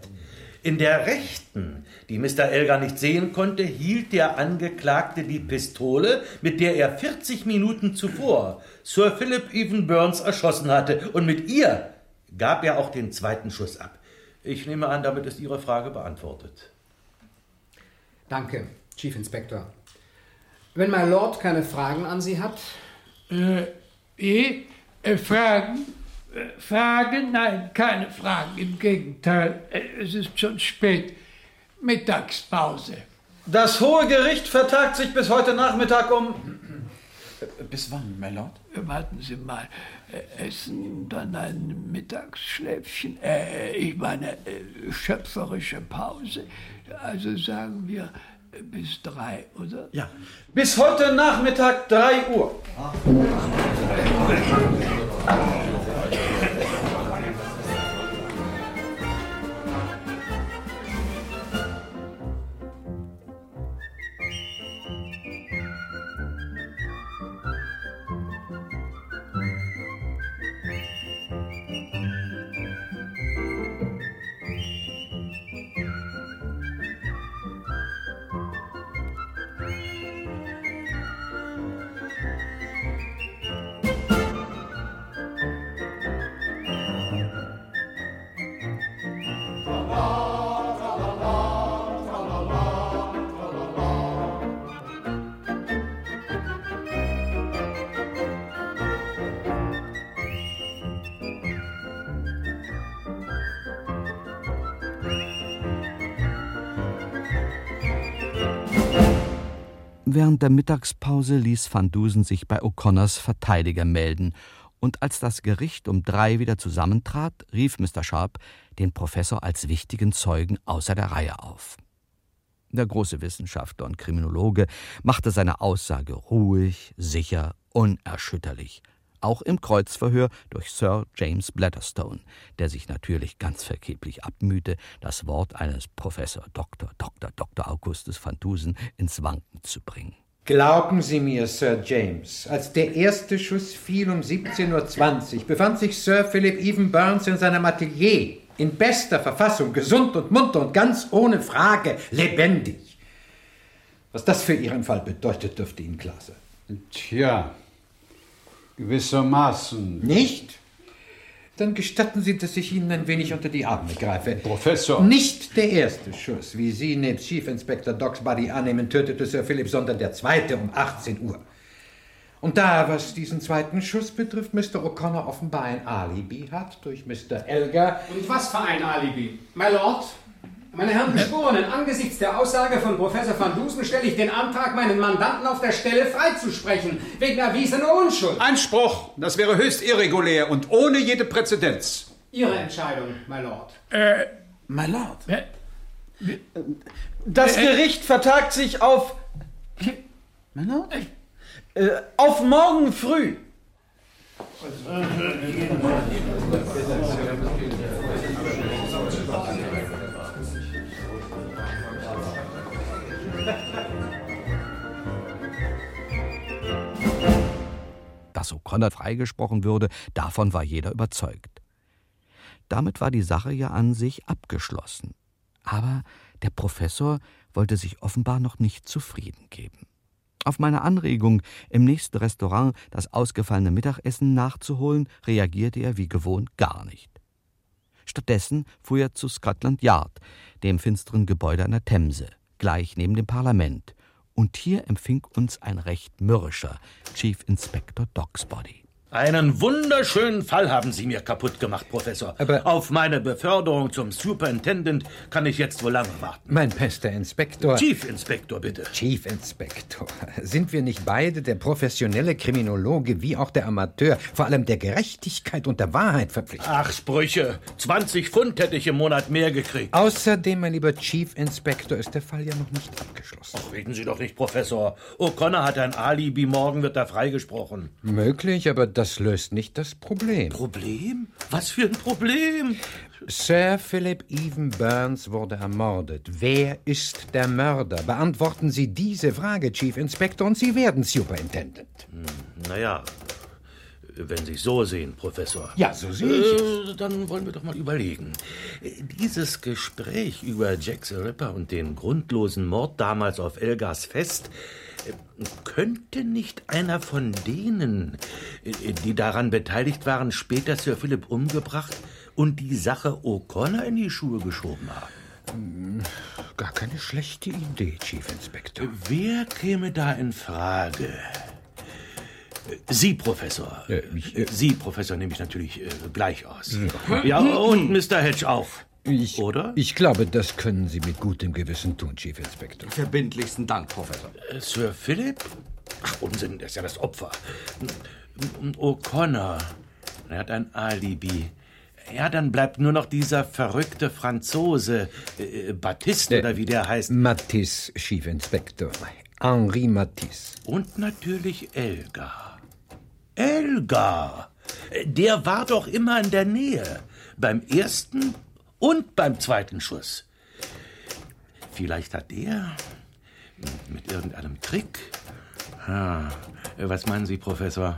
In der rechten, die Mr. Elgar nicht sehen konnte, hielt der Angeklagte die Pistole, mit der er 40 Minuten zuvor Sir Philip Evan Burns erschossen hatte. Und mit ihr gab er auch den zweiten Schuss ab. Ich nehme an, damit ist Ihre Frage beantwortet. Danke, Chief Inspector. Wenn mein Lord keine Fragen an Sie hat. Äh, eh? Äh, Fragen? Äh, Fragen? Nein, keine Fragen. Im Gegenteil, äh, es ist schon spät. Mittagspause. Das Hohe Gericht vertagt sich bis heute Nachmittag um. Bis wann, my lord? Warten Sie mal. Äh, Essen, dann ein Mittagsschläfchen. Äh, ich meine, äh, schöpferische Pause. Also sagen wir äh, bis drei, oder? Ja. Bis heute Nachmittag 3 Uhr. Während der Mittagspause ließ Van Dusen sich bei O'Connors Verteidiger melden, und als das Gericht um drei wieder zusammentrat, rief Mr. Sharp den Professor als wichtigen Zeugen außer der Reihe auf. Der große Wissenschaftler und Kriminologe machte seine Aussage ruhig, sicher, unerschütterlich, auch im Kreuzverhör durch Sir James Blatterstone, der sich natürlich ganz vergeblich abmühte, das Wort eines Professor Dr. Dr. Dr. Augustus van Dusen ins Wanken zu bringen. Glauben Sie mir, Sir James, als der erste Schuss fiel um 17.20 Uhr, befand sich Sir Philip Even Burns in seinem Atelier, in bester Verfassung, gesund und munter und ganz ohne Frage lebendig. Was das für Ihren Fall bedeutet, dürfte Ihnen klar sein. Tja, gewissermaßen. Nicht? Dann gestatten Sie, dass ich Ihnen ein wenig unter die Arme greife. Professor. Nicht der erste Schuss, wie Sie nebst Chief Inspector Doxbody annehmen, tötete Sir Philip, sondern der zweite um 18 Uhr. Und da, was diesen zweiten Schuss betrifft, Mr. O'Connor offenbar ein Alibi hat durch Mr. Elgar. Und was für ein Alibi? My Lord, meine Herren Geschworenen, angesichts der Aussage von Professor van Dusen stelle ich den Antrag, meinen Mandanten auf der Stelle freizusprechen, wegen erwiesener Unschuld. Einspruch! Das wäre höchst irregulär und ohne jede Präzedenz. Ihre Entscheidung, my Lord. Äh, my Lord. Das Gericht vertagt sich auf. My Lord? Äh, auf morgen früh. Dass O'Connor freigesprochen würde, davon war jeder überzeugt. Damit war die Sache ja an sich abgeschlossen. Aber der Professor wollte sich offenbar noch nicht zufrieden geben. Auf meine Anregung, im nächsten Restaurant das ausgefallene Mittagessen nachzuholen, reagierte er wie gewohnt gar nicht. Stattdessen fuhr er zu Scotland Yard, dem finsteren Gebäude an der Themse, gleich neben dem Parlament, und hier empfing uns ein recht mürrischer Chief Inspector Dogsbody. Einen wunderschönen Fall haben Sie mir kaputt gemacht, Professor. Aber- Auf meine Beförderung zum Superintendent kann ich jetzt wohl lange warten. Mein bester Inspektor. Chief Inspektor, bitte. Chief Inspektor. Sind wir nicht beide, der professionelle Kriminologe wie auch der Amateur, vor allem der Gerechtigkeit und der Wahrheit verpflichtet? Ach, Sprüche. 20 Pfund hätte ich im Monat mehr gekriegt. Außerdem, mein lieber Chief Inspektor, ist der Fall ja noch nicht abgeschlossen. Reden Sie doch nicht, Professor. O'Connor hat ein Alibi, morgen wird er freigesprochen. Möglich, aber das löst nicht das Problem. Problem? Was für ein Problem? Sir Philip Even Burns wurde ermordet. Wer ist der Mörder? Beantworten Sie diese Frage, Chief Inspector, und Sie werden Superintendent. Naja, wenn Sie es so sehen, Professor. Ja, so sehe ich äh, Dann wollen wir doch mal überlegen. Äh, Dieses Gespräch über Jack the Ripper und den grundlosen Mord damals auf Elgas Fest könnte nicht einer von denen, äh, die daran beteiligt waren, später Sir Philip umgebracht und die Sache O'Connor in die Schuhe geschoben haben. Gar keine schlechte Idee, Chief Inspector. Wer käme da in Frage? Sie, Professor. Sie, Professor, nehme ich natürlich äh, gleich aus. Ja, und Mr. Hedge auch. Ich, Oder? Ich glaube, das können Sie mit gutem Gewissen tun, Chief Inspector. Verbindlichsten Dank, Professor. Äh, Sir Philip? Ach, Unsinn, der ist ja das Opfer. Und O'Connor, er hat ein Alibi. Ja, dann bleibt nur noch dieser verrückte Franzose, äh, Baptiste oder wie der heißt. Matisse, Chief Inspector. Henri Matisse. Und natürlich Elgar. Elgar! Der war doch immer in der Nähe. Beim ersten und beim zweiten Schuss. Vielleicht hat der mit irgendeinem Trick. Ah, was meinen Sie, Professor?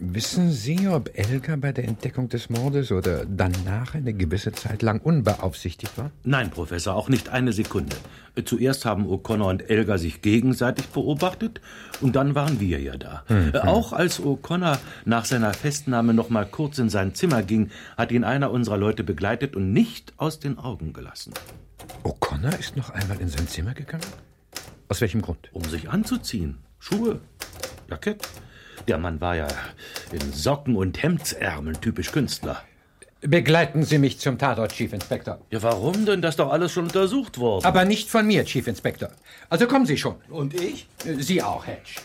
Wissen Sie, ob Elga bei der Entdeckung des Mordes oder danach eine gewisse Zeit lang unbeaufsichtigt war? Nein, Professor, auch nicht eine Sekunde. Zuerst haben O'Connor und Elgar sich gegenseitig beobachtet und dann waren wir ja da. Mhm. Äh, Auch als O'Connor nach seiner Festnahme noch mal kurz in sein Zimmer ging, hat ihn einer unserer Leute begleitet und nicht aus den Augen gelassen. O'Connor ist noch einmal in sein Zimmer gegangen? Aus welchem Grund? Um sich anzuziehen. Schuhe, Jackett. Der Mann war ja in Socken und Hemdsärmeln typisch Künstler. Begleiten Sie mich zum Tatort, Chief Inspector. Ja, warum denn? Das ist doch alles schon untersucht worden. Aber nicht von mir, Chief Inspector. Also kommen Sie schon. Und ich? Sie auch, Hedge.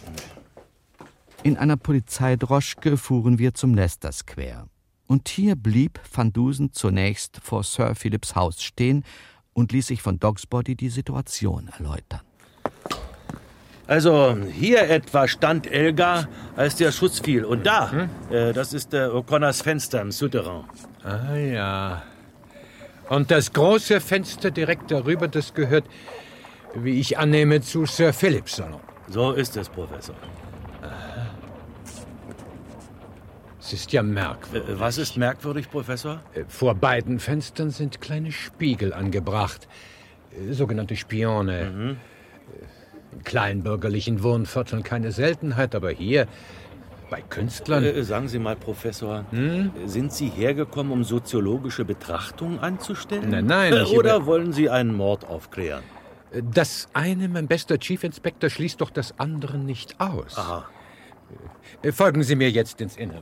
In einer Polizeidroschke fuhren wir zum Leicester Square. Und hier blieb Van Dusen zunächst vor Sir Philips Haus stehen und ließ sich von Dogsbody die Situation erläutern. Also hier etwa stand Elgar, als der Schuss fiel. Und da, hm? äh, das ist äh, O'Connors Fenster im Souterrain. Ah ja. Und das große Fenster direkt darüber, das gehört, wie ich annehme, zu Sir Philips Salon. So ist es, Professor. Es ist ja merkwürdig. Äh, was ist merkwürdig, Professor? Äh, vor beiden Fenstern sind kleine Spiegel angebracht. Äh, sogenannte Spione. Mhm. In kleinbürgerlichen Wohnvierteln keine Seltenheit, aber hier bei Künstlern. Äh, sagen Sie mal, Professor, hm? sind Sie hergekommen, um soziologische Betrachtungen anzustellen? Nein, nein. Äh, oder wollen Sie einen Mord aufklären? Das eine, mein bester Chief Inspector, schließt doch das andere nicht aus. Aha. Folgen Sie mir jetzt ins Innere.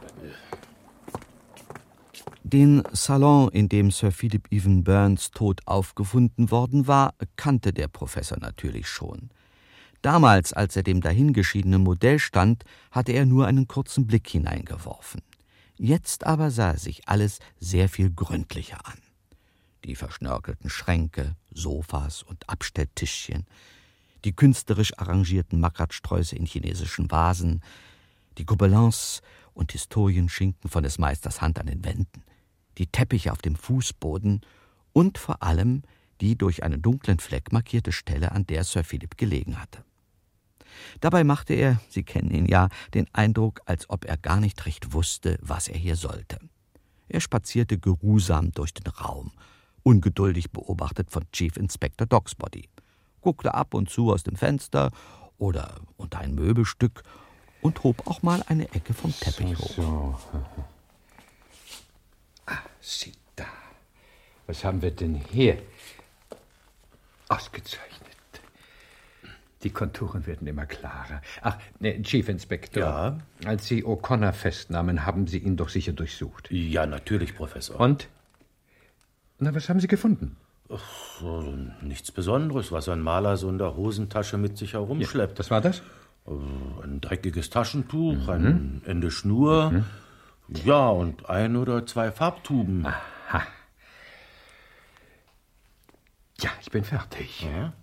Den Salon, in dem Sir Philip Evan Burns tot aufgefunden worden war, kannte der Professor natürlich schon. Damals, als er dem dahingeschiedenen Modell stand, hatte er nur einen kurzen Blick hineingeworfen. Jetzt aber sah er sich alles sehr viel gründlicher an. Die verschnörkelten Schränke, Sofas und Abstelltischchen, die künstlerisch arrangierten Makratsträuße in chinesischen Vasen, die Gobelins und Historienschinken von des Meisters Hand an den Wänden, die Teppiche auf dem Fußboden und vor allem die durch einen dunklen Fleck markierte Stelle, an der Sir Philip gelegen hatte. Dabei machte er, Sie kennen ihn ja, den Eindruck, als ob er gar nicht recht wusste, was er hier sollte. Er spazierte geruhsam durch den Raum, ungeduldig beobachtet von Chief Inspector Dogsbody, guckte ab und zu aus dem Fenster oder unter ein Möbelstück und hob auch mal eine Ecke vom Teppich so, hoch. So. Ah, sieh da. Was haben wir denn hier? Ausgezeichnet. Die Konturen werden immer klarer. Ach, ne, Chief Inspector. Ja? Als Sie O'Connor festnahmen, haben Sie ihn doch sicher durchsucht. Ja, natürlich, Professor. Und? Na, was haben Sie gefunden? Ach, nichts Besonderes, was ein Maler so in der Hosentasche mit sich herumschleppt. Ja, das war das? Äh, ein dreckiges Taschentuch, mhm. ein Ende Schnur, mhm. ja, und ein oder zwei Farbtuben. Aha. Ja, ich bin fertig. Ja?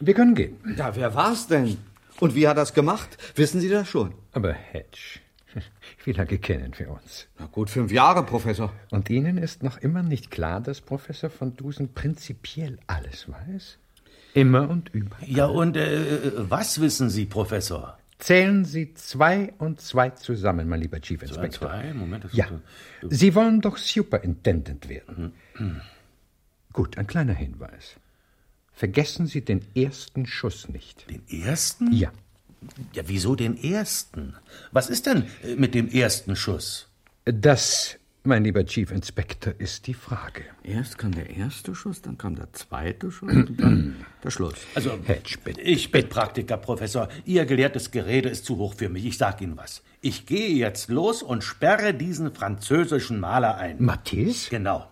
Wir können gehen. Ja, wer war's denn? Und wie hat er's gemacht? Wissen Sie das schon? Aber Hedge, wie lange kennen wir uns? Na gut, fünf Jahre, Professor. Und Ihnen ist noch immer nicht klar, dass Professor von Dusen prinzipiell alles weiß? Immer und überall. Ja, und äh, was wissen Sie, Professor? Zählen Sie zwei und zwei zusammen, mein lieber Chief Inspector. Zwei, Moment. Das ja. Sie wollen doch Superintendent werden. Mhm. Gut, ein kleiner Hinweis. Vergessen Sie den ersten Schuss nicht. Den ersten? Ja. Ja, wieso den ersten? Was ist denn äh, mit dem ersten Schuss? Das mein lieber Chief Inspector, ist die Frage. Erst kam der erste Schuss, dann kam der zweite Schuss und dann der Schluss. Also, Hedge, ich bin Praktiker, Professor. Ihr gelehrtes Gerede ist zu hoch für mich. Ich sag Ihnen was. Ich gehe jetzt los und sperre diesen französischen Maler ein. Matisse? Genau.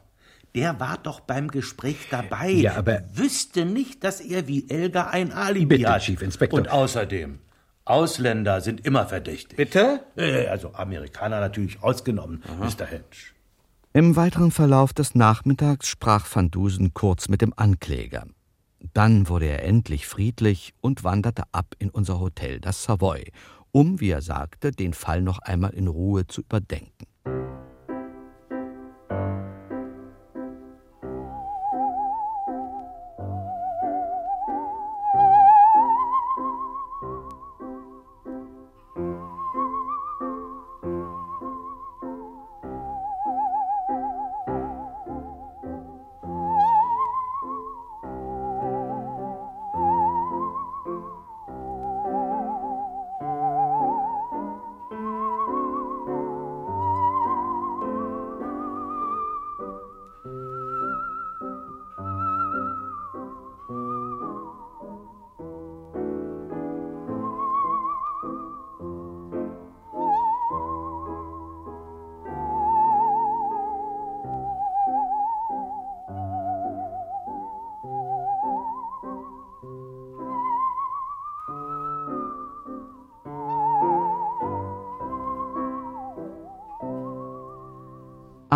Der war doch beim Gespräch dabei. Ja, aber... Wüsste nicht, dass er wie Elga ein Alibi Bitte, hat. Chief Inspector. Und außerdem, Ausländer sind immer verdächtig. Bitte? Also Amerikaner natürlich ausgenommen, Aha. Mr. Hedge. Im weiteren Verlauf des Nachmittags sprach Van Dusen kurz mit dem Ankläger. Dann wurde er endlich friedlich und wanderte ab in unser Hotel, das Savoy, um, wie er sagte, den Fall noch einmal in Ruhe zu überdenken.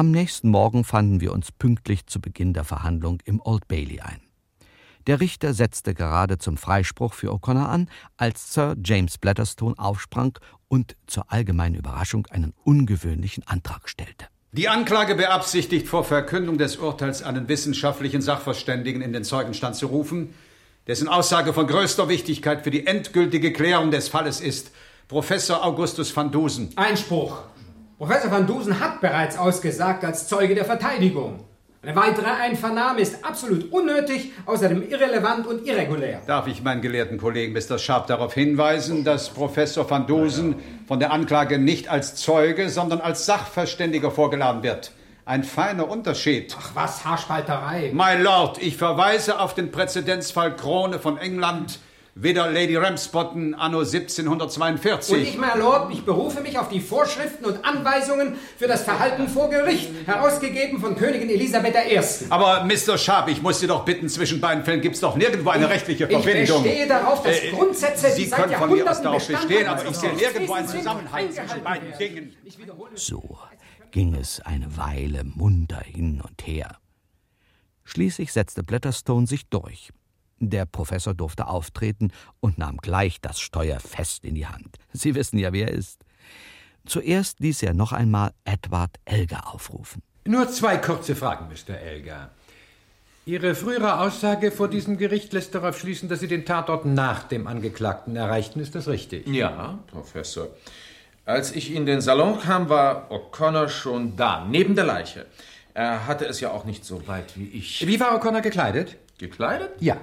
Am nächsten Morgen fanden wir uns pünktlich zu Beginn der Verhandlung im Old Bailey ein. Der Richter setzte gerade zum Freispruch für O'Connor an, als Sir James Blatterstone aufsprang und zur allgemeinen Überraschung einen ungewöhnlichen Antrag stellte. Die Anklage beabsichtigt, vor Verkündung des Urteils einen wissenschaftlichen Sachverständigen in den Zeugenstand zu rufen, dessen Aussage von größter Wichtigkeit für die endgültige Klärung des Falles ist. Professor Augustus van Dusen. Einspruch. Professor van Dusen hat bereits ausgesagt als Zeuge der Verteidigung. Eine weitere Einvernahme ist absolut unnötig, außerdem irrelevant und irregulär. Darf ich meinen gelehrten Kollegen Mr. Sharp darauf hinweisen, dass Professor van Dusen von der Anklage nicht als Zeuge, sondern als Sachverständiger vorgeladen wird? Ein feiner Unterschied. Ach was, Haarspalterei. My Lord, ich verweise auf den Präzedenzfall Krone von England, weder Lady Ramsbottom anno 1742. Und ich, mein Lord, ich berufe mich auf die Vorschriften und Anweisungen für das Verhalten vor Gericht, herausgegeben von Königin Elisabeth I. Aber Mr. Sharp, ich muss Sie doch bitten, zwischen beiden Fällen gibt es doch nirgendwo eine Ich- rechtliche ich Verbindung. bestehe darauf, dass Grundsätze, die Sie seit können von mir aus darauf bestehen, aber ich sehe nirgendwo einen Zusammenhang zwischen beiden. Dingen. So ging es eine Weile munter hin und her. Schließlich setzte Blatterstone sich durch. Der Professor durfte auftreten und nahm gleich das Steuer fest in die Hand. Sie wissen ja, wer er ist. Zuerst ließ er noch einmal Edward Elgar aufrufen. Nur zwei kurze Fragen, Mr. Elgar. Ihre frühere Aussage vor diesem Gericht lässt darauf schließen, dass Sie den Tatort nach dem Angeklagten erreichten. Ist das richtig? Ja, Professor. Als ich in den Salon kam, war O'Connor schon da, neben der Leiche. Er hatte es ja auch nicht so weit wie ich. Wie war O'Connor gekleidet? Gekleidet? Ja.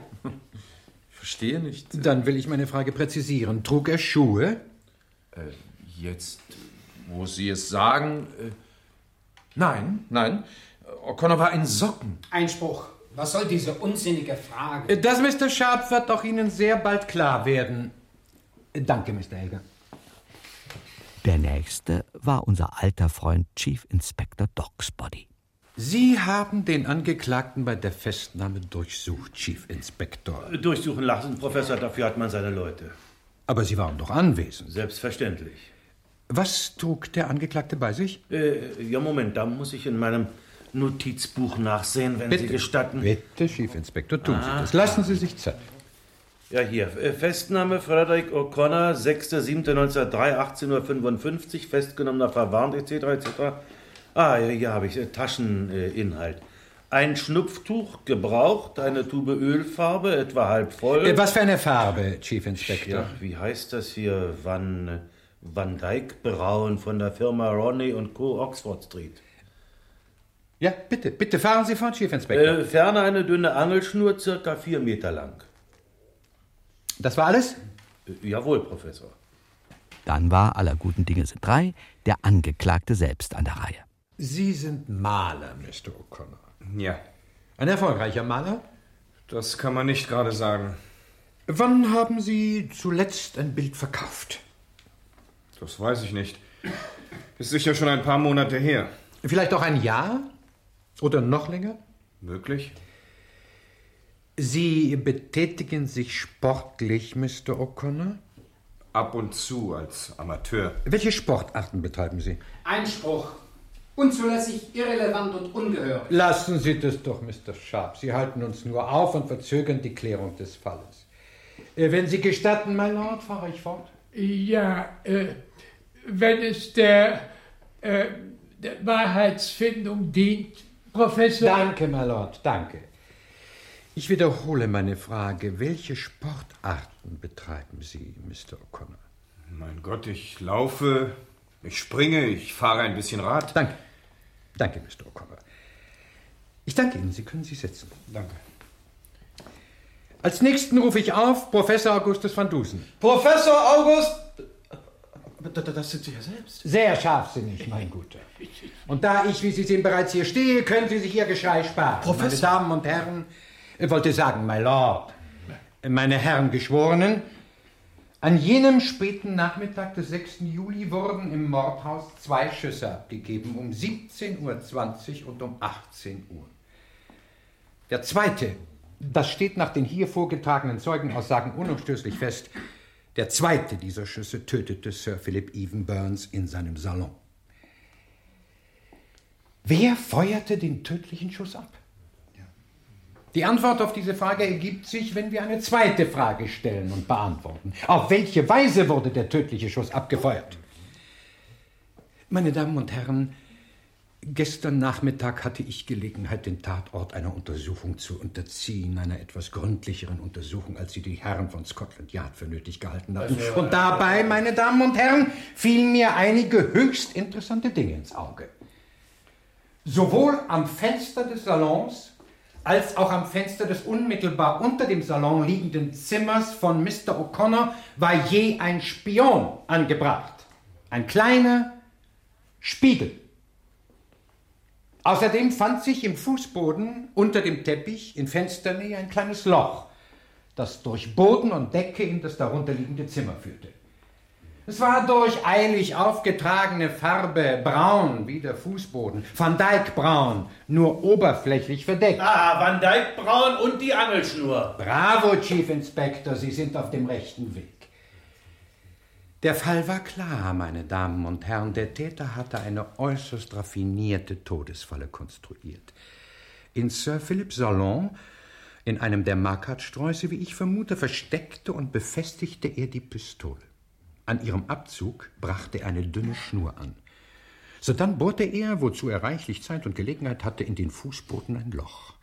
Ich verstehe nicht. Dann will ich meine Frage präzisieren. Trug er Schuhe? Äh, jetzt, wo Sie es sagen. Äh, nein, nein. O'Connor war in Socken. Einspruch. Was soll diese unsinnige Frage? Das, Mr. Sharp, wird doch Ihnen sehr bald klar werden. Danke, Mr. Elgar. Der nächste war unser alter Freund Chief Inspector Dogsbody. Sie haben den Angeklagten bei der Festnahme durchsucht, Chief Inspector. Durchsuchen lassen, Professor, dafür hat man seine Leute. Aber Sie waren doch anwesend. Selbstverständlich. Was trug der Angeklagte bei sich? Äh, ja, Moment, da muss ich in meinem Notizbuch nachsehen, wenn Bitte, Sie gestatten. Bitte, Chief Inspector, tun Sie Ah. das. Lassen Sie sich Zeit. Ja, hier. Äh, Festnahme Frederick O'Connor, 6.7.1903, 18.55 Uhr, festgenommener verwarnt, etc., etc. Ah, ja, hier habe ich äh, Tascheninhalt. Ein Schnupftuch, gebraucht, eine Tube Ölfarbe, etwa halb voll. Äh, Was für eine Farbe, Chief Inspector? Ja, wie heißt das hier? Van, Van Dyke Braun von der Firma Ronnie und Co. Oxford Street. Ja, bitte, bitte fahren Sie fort, Chief Inspector. Äh, ferner eine dünne Angelschnur, circa vier Meter lang. Das war alles? Äh, jawohl, Professor. Dann war aller guten Dinge sind drei, der Angeklagte selbst an der Reihe. Sie sind Maler, Mr. O'Connor. Ja. Ein erfolgreicher Maler? Das kann man nicht gerade sagen. Wann haben Sie zuletzt ein Bild verkauft? Das weiß ich nicht. Ist sicher schon ein paar Monate her. Vielleicht auch ein Jahr? Oder noch länger? Möglich? Sie betätigen sich sportlich, Mr. O'Connor? Ab und zu als Amateur. Welche Sportarten betreiben Sie? Einspruch. Unzulässig, irrelevant und ungehörig. Lassen Sie das doch, Mr. Sharp. Sie halten uns nur auf und verzögern die Klärung des Falles. Äh, Wenn Sie gestatten, mein Lord, fahre ich fort. Ja, äh, wenn es der, äh, der Wahrheitsfindung dient, Professor. Danke, my Lord, danke. Ich wiederhole meine Frage. Welche Sportarten betreiben Sie, Mr. O'Connor? Mein Gott, ich laufe, ich springe, ich fahre ein bisschen Rad. Danke. Danke, Mr. O'Connor. Ich danke Ihnen. Sie können sich setzen. Danke. Als nächsten rufe ich auf Professor Augustus van Dusen. Professor August. Das sind Sie ja selbst. Sehr scharfsinnig, mein Guter. Und da ich, wie Sie sehen, bereits hier stehe, können Sie sich Ihr Geschrei sparen. Professor. Meine Damen und Herren, ich wollte sagen, my Lord, meine Herren Geschworenen, an jenem späten Nachmittag des 6. Juli wurden im Mordhaus zwei Schüsse abgegeben, um 17.20 Uhr und um 18 Uhr. Der zweite, das steht nach den hier vorgetragenen Zeugenaussagen unumstößlich fest, der zweite dieser Schüsse tötete Sir Philip Even Burns in seinem Salon. Wer feuerte den tödlichen Schuss ab? Die Antwort auf diese Frage ergibt sich, wenn wir eine zweite Frage stellen und beantworten. Auf welche Weise wurde der tödliche Schuss abgefeuert? Meine Damen und Herren, gestern Nachmittag hatte ich Gelegenheit, den Tatort einer Untersuchung zu unterziehen, einer etwas gründlicheren Untersuchung, als sie die Herren von Scotland Yard für nötig gehalten hatten. Und dabei, meine Damen und Herren, fielen mir einige höchst interessante Dinge ins Auge. Sowohl am Fenster des Salons als auch am Fenster des unmittelbar unter dem Salon liegenden Zimmers von Mr. O'Connor war je ein Spion angebracht. Ein kleiner Spiegel. Außerdem fand sich im Fußboden unter dem Teppich in Fensternähe ein kleines Loch, das durch Boden und Decke in das darunterliegende Zimmer führte. Es war durch eilig aufgetragene Farbe braun wie der Fußboden, Van Dyck braun, nur oberflächlich verdeckt. Ah, Van Dyck braun und die Angelschnur. Bravo, Chief Inspector, Sie sind auf dem rechten Weg. Der Fall war klar, meine Damen und Herren. Der Täter hatte eine äußerst raffinierte Todesfalle konstruiert. In Sir Philips Salon, in einem der Markatsträuße, wie ich vermute, versteckte und befestigte er die Pistole. An ihrem Abzug brachte er eine dünne Schnur an. Sodann bohrte er, wozu er reichlich Zeit und Gelegenheit hatte, in den Fußboden ein Loch.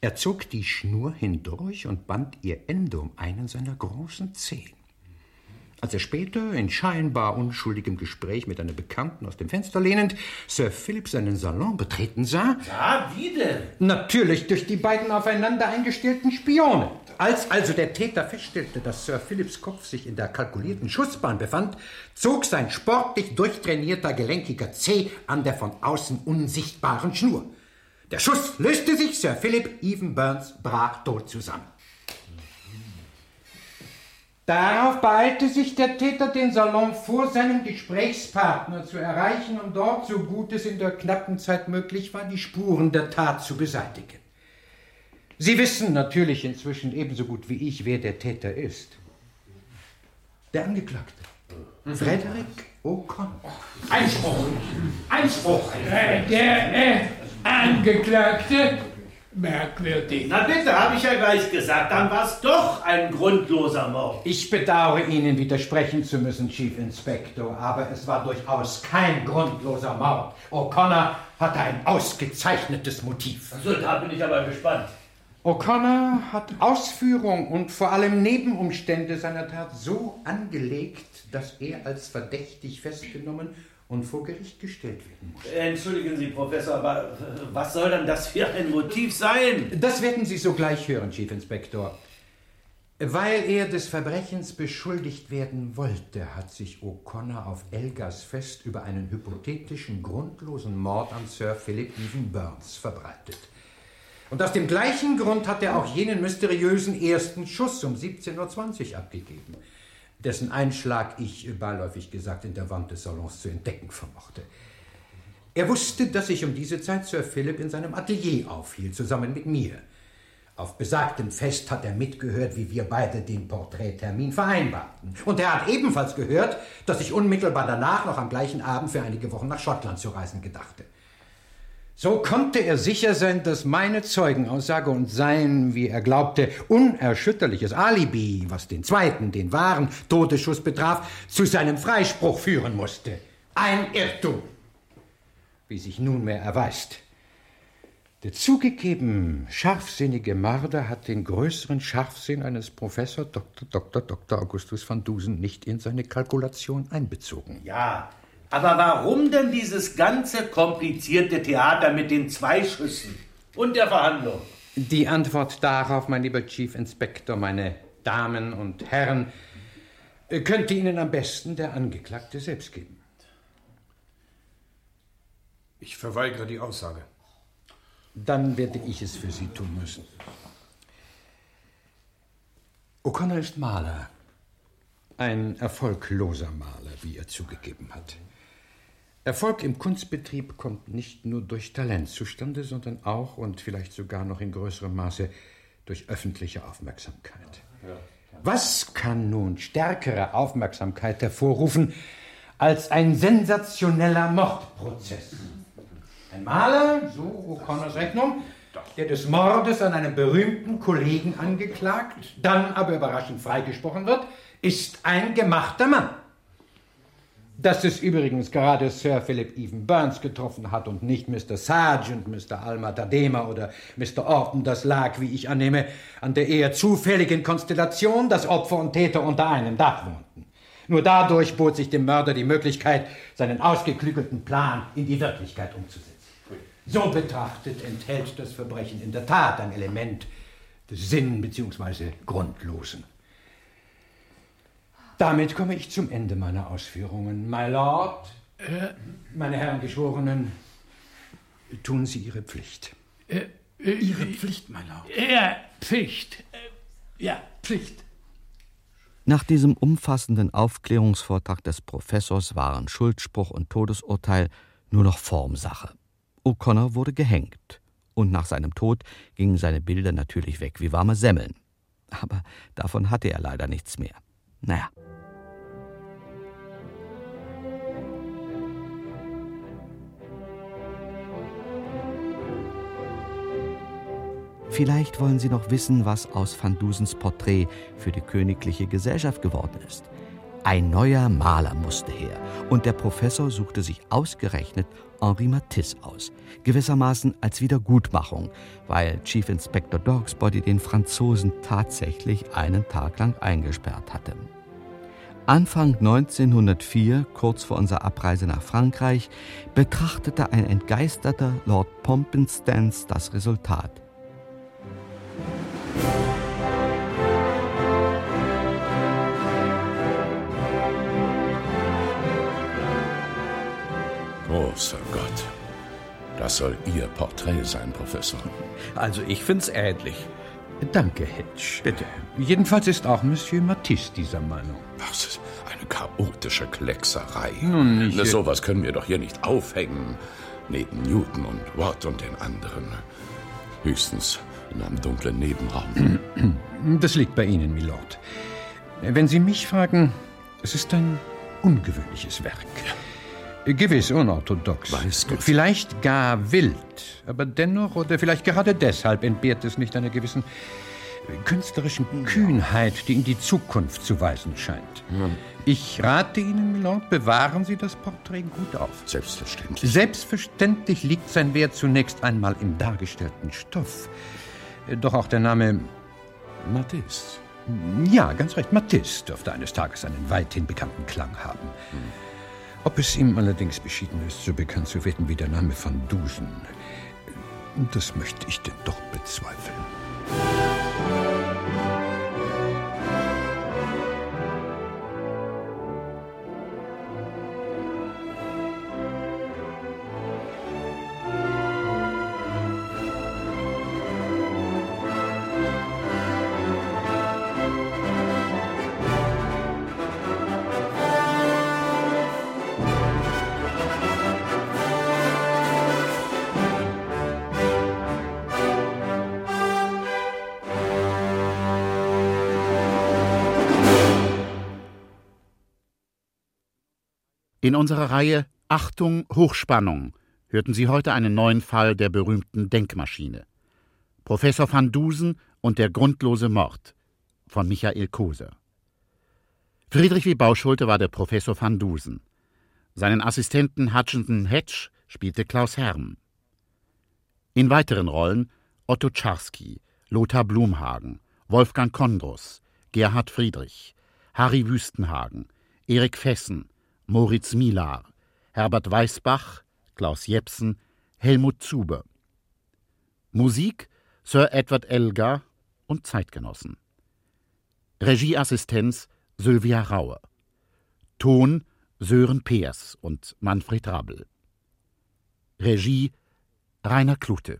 Er zog die Schnur hindurch und band ihr Ende um einen seiner großen Zehen. Als er später in scheinbar unschuldigem Gespräch mit einer Bekannten aus dem Fenster lehnend Sir Philip seinen Salon betreten sah, Ja, wie denn? Natürlich durch die beiden aufeinander eingestellten Spione. Als also der Täter feststellte, dass Sir Philips Kopf sich in der kalkulierten Schussbahn befand, zog sein sportlich durchtrainierter, gelenkiger Zeh an der von außen unsichtbaren Schnur. Der Schuss löste sich, Sir Philip Even Burns brach tot zusammen. Darauf beeilte sich der Täter, den Salon vor seinem Gesprächspartner zu erreichen, um dort, so gut es in der knappen Zeit möglich war, die Spuren der Tat zu beseitigen. Sie wissen natürlich inzwischen ebenso gut wie ich, wer der Täter ist. Der Angeklagte. Frederick O'Connor. Einspruch! Einspruch! Äh, der äh, Angeklagte? Merkwürdig. Na bitte, habe ich ja gleich gesagt, dann war es doch ein grundloser Mord. Ich bedauere Ihnen widersprechen zu müssen, Chief Inspector, aber es war durchaus kein grundloser Mord. O'Connor hatte ein ausgezeichnetes Motiv. Also, da bin ich aber gespannt. O'Connor hat Ausführung und vor allem Nebenumstände seiner Tat so angelegt, dass er als verdächtig festgenommen und vor Gericht gestellt werden muss. Entschuldigen Sie, Professor, aber was soll denn das für ein Motiv sein? Das werden Sie sogleich hören, Chief Inspector. Weil er des Verbrechens beschuldigt werden wollte, hat sich O'Connor auf Elgas Fest über einen hypothetischen, grundlosen Mord an Sir Philip Even Burns verbreitet. Und aus dem gleichen Grund hat er auch jenen mysteriösen ersten Schuss um 17.20 Uhr abgegeben, dessen Einschlag ich, beiläufig gesagt, in der Wand des Salons zu entdecken vermochte. Er wusste, dass sich um diese Zeit Sir Philip in seinem Atelier aufhielt, zusammen mit mir. Auf besagtem Fest hat er mitgehört, wie wir beide den Porträttermin vereinbarten. Und er hat ebenfalls gehört, dass ich unmittelbar danach noch am gleichen Abend für einige Wochen nach Schottland zu reisen gedachte. So konnte er sicher sein, dass meine Zeugenaussage und sein, wie er glaubte, unerschütterliches Alibi, was den zweiten, den wahren Todesschuss betraf, zu seinem Freispruch führen musste. Ein Irrtum, wie sich nunmehr erweist. Der zugegeben scharfsinnige Mörder hat den größeren Scharfsinn eines Professor Dr. Dr. Dr. Augustus van Dusen nicht in seine Kalkulation einbezogen. Ja, aber warum denn dieses ganze komplizierte Theater mit den zwei Schüssen und der Verhandlung? Die Antwort darauf, mein lieber Chief Inspector, meine Damen und Herren, könnte Ihnen am besten der Angeklagte selbst geben. Ich verweigere die Aussage. Dann werde ich es für Sie tun müssen. O'Connor ist Maler. Ein erfolgloser Maler, wie er zugegeben hat. Erfolg im Kunstbetrieb kommt nicht nur durch Talent zustande, sondern auch und vielleicht sogar noch in größerem Maße durch öffentliche Aufmerksamkeit. Was kann nun stärkere Aufmerksamkeit hervorrufen als ein sensationeller Mordprozess? Ein Maler, so O'Connors Rechnung, der des Mordes an einem berühmten Kollegen angeklagt, dann aber überraschend freigesprochen wird, ist ein gemachter Mann. Dass es übrigens gerade Sir Philip Even Burns getroffen hat und nicht Mr. Sargent, Mr. Alma Tadema oder Mr. Orton, das lag, wie ich annehme, an der eher zufälligen Konstellation, dass Opfer und Täter unter einem Dach wohnten. Nur dadurch bot sich dem Mörder die Möglichkeit, seinen ausgeklügelten Plan in die Wirklichkeit umzusetzen. So betrachtet enthält das Verbrechen in der Tat ein Element des Sinn- bzw. Grundlosen. Damit komme ich zum Ende meiner Ausführungen. My Lord, meine Herren Geschworenen, tun Sie Ihre Pflicht. Ihre Pflicht, my Lord. Ja, Pflicht. Äh, Ja, Pflicht. Nach diesem umfassenden Aufklärungsvortrag des Professors waren Schuldspruch und Todesurteil nur noch Formsache. O'Connor wurde gehängt, und nach seinem Tod gingen seine Bilder natürlich weg wie warme Semmeln. Aber davon hatte er leider nichts mehr. Naja. Vielleicht wollen Sie noch wissen, was aus Van Dusens Porträt für die königliche Gesellschaft geworden ist. Ein neuer Maler musste her, und der Professor suchte sich ausgerechnet Henri Matisse aus, gewissermaßen als Wiedergutmachung, weil Chief Inspector Dogsbody den Franzosen tatsächlich einen Tag lang eingesperrt hatte. Anfang 1904, kurz vor unserer Abreise nach Frankreich, betrachtete ein entgeisterter Lord Pompinstance das Resultat. Großer Gott. Das soll Ihr Porträt sein, Professor. Also ich find's ähnlich. Danke, Hedge. Bitte. Jedenfalls ist auch Monsieur Matisse dieser Meinung. Das ist eine chaotische Kleckserei. Nun, nicht Na, sowas können wir doch hier nicht aufhängen. Neben Newton und Watt und den anderen. Höchstens in einem dunklen Nebenraum. Das liegt bei Ihnen, Milord. Wenn Sie mich fragen, es ist ein ungewöhnliches Werk. Gewiss unorthodox. Vielleicht gar wild. Aber dennoch oder vielleicht gerade deshalb entbehrt es nicht einer gewissen künstlerischen Kühnheit, die in die Zukunft zu weisen scheint. Ich rate Ihnen, Milord, bewahren Sie das Porträt gut auf. Selbstverständlich. Selbstverständlich liegt sein Wert zunächst einmal im dargestellten Stoff. Doch auch der Name Matisse. Ja, ganz recht. Matisse dürfte eines Tages einen weithin bekannten Klang haben. Ob es ihm allerdings beschieden ist, so bekannt zu werden wie der Name Van Dusen, das möchte ich denn doch bezweifeln. In unserer Reihe Achtung Hochspannung hörten Sie heute einen neuen Fall der berühmten Denkmaschine. Professor van Dusen und der grundlose Mord von Michael Koser. Friedrich W. Bauschulte war der Professor van Dusen. Seinen Assistenten Hutchinson Hedge spielte Klaus Herm. In weiteren Rollen Otto Czarski, Lothar Blumhagen, Wolfgang Kondrus, Gerhard Friedrich, Harry Wüstenhagen, Erik Fessen, Moritz Milar, Herbert Weißbach, Klaus Jepsen, Helmut Zuber. Musik Sir Edward Elgar und Zeitgenossen. Regieassistenz Sylvia Rauer. Ton Sören Peers und Manfred Rabbel. Regie Rainer Klute.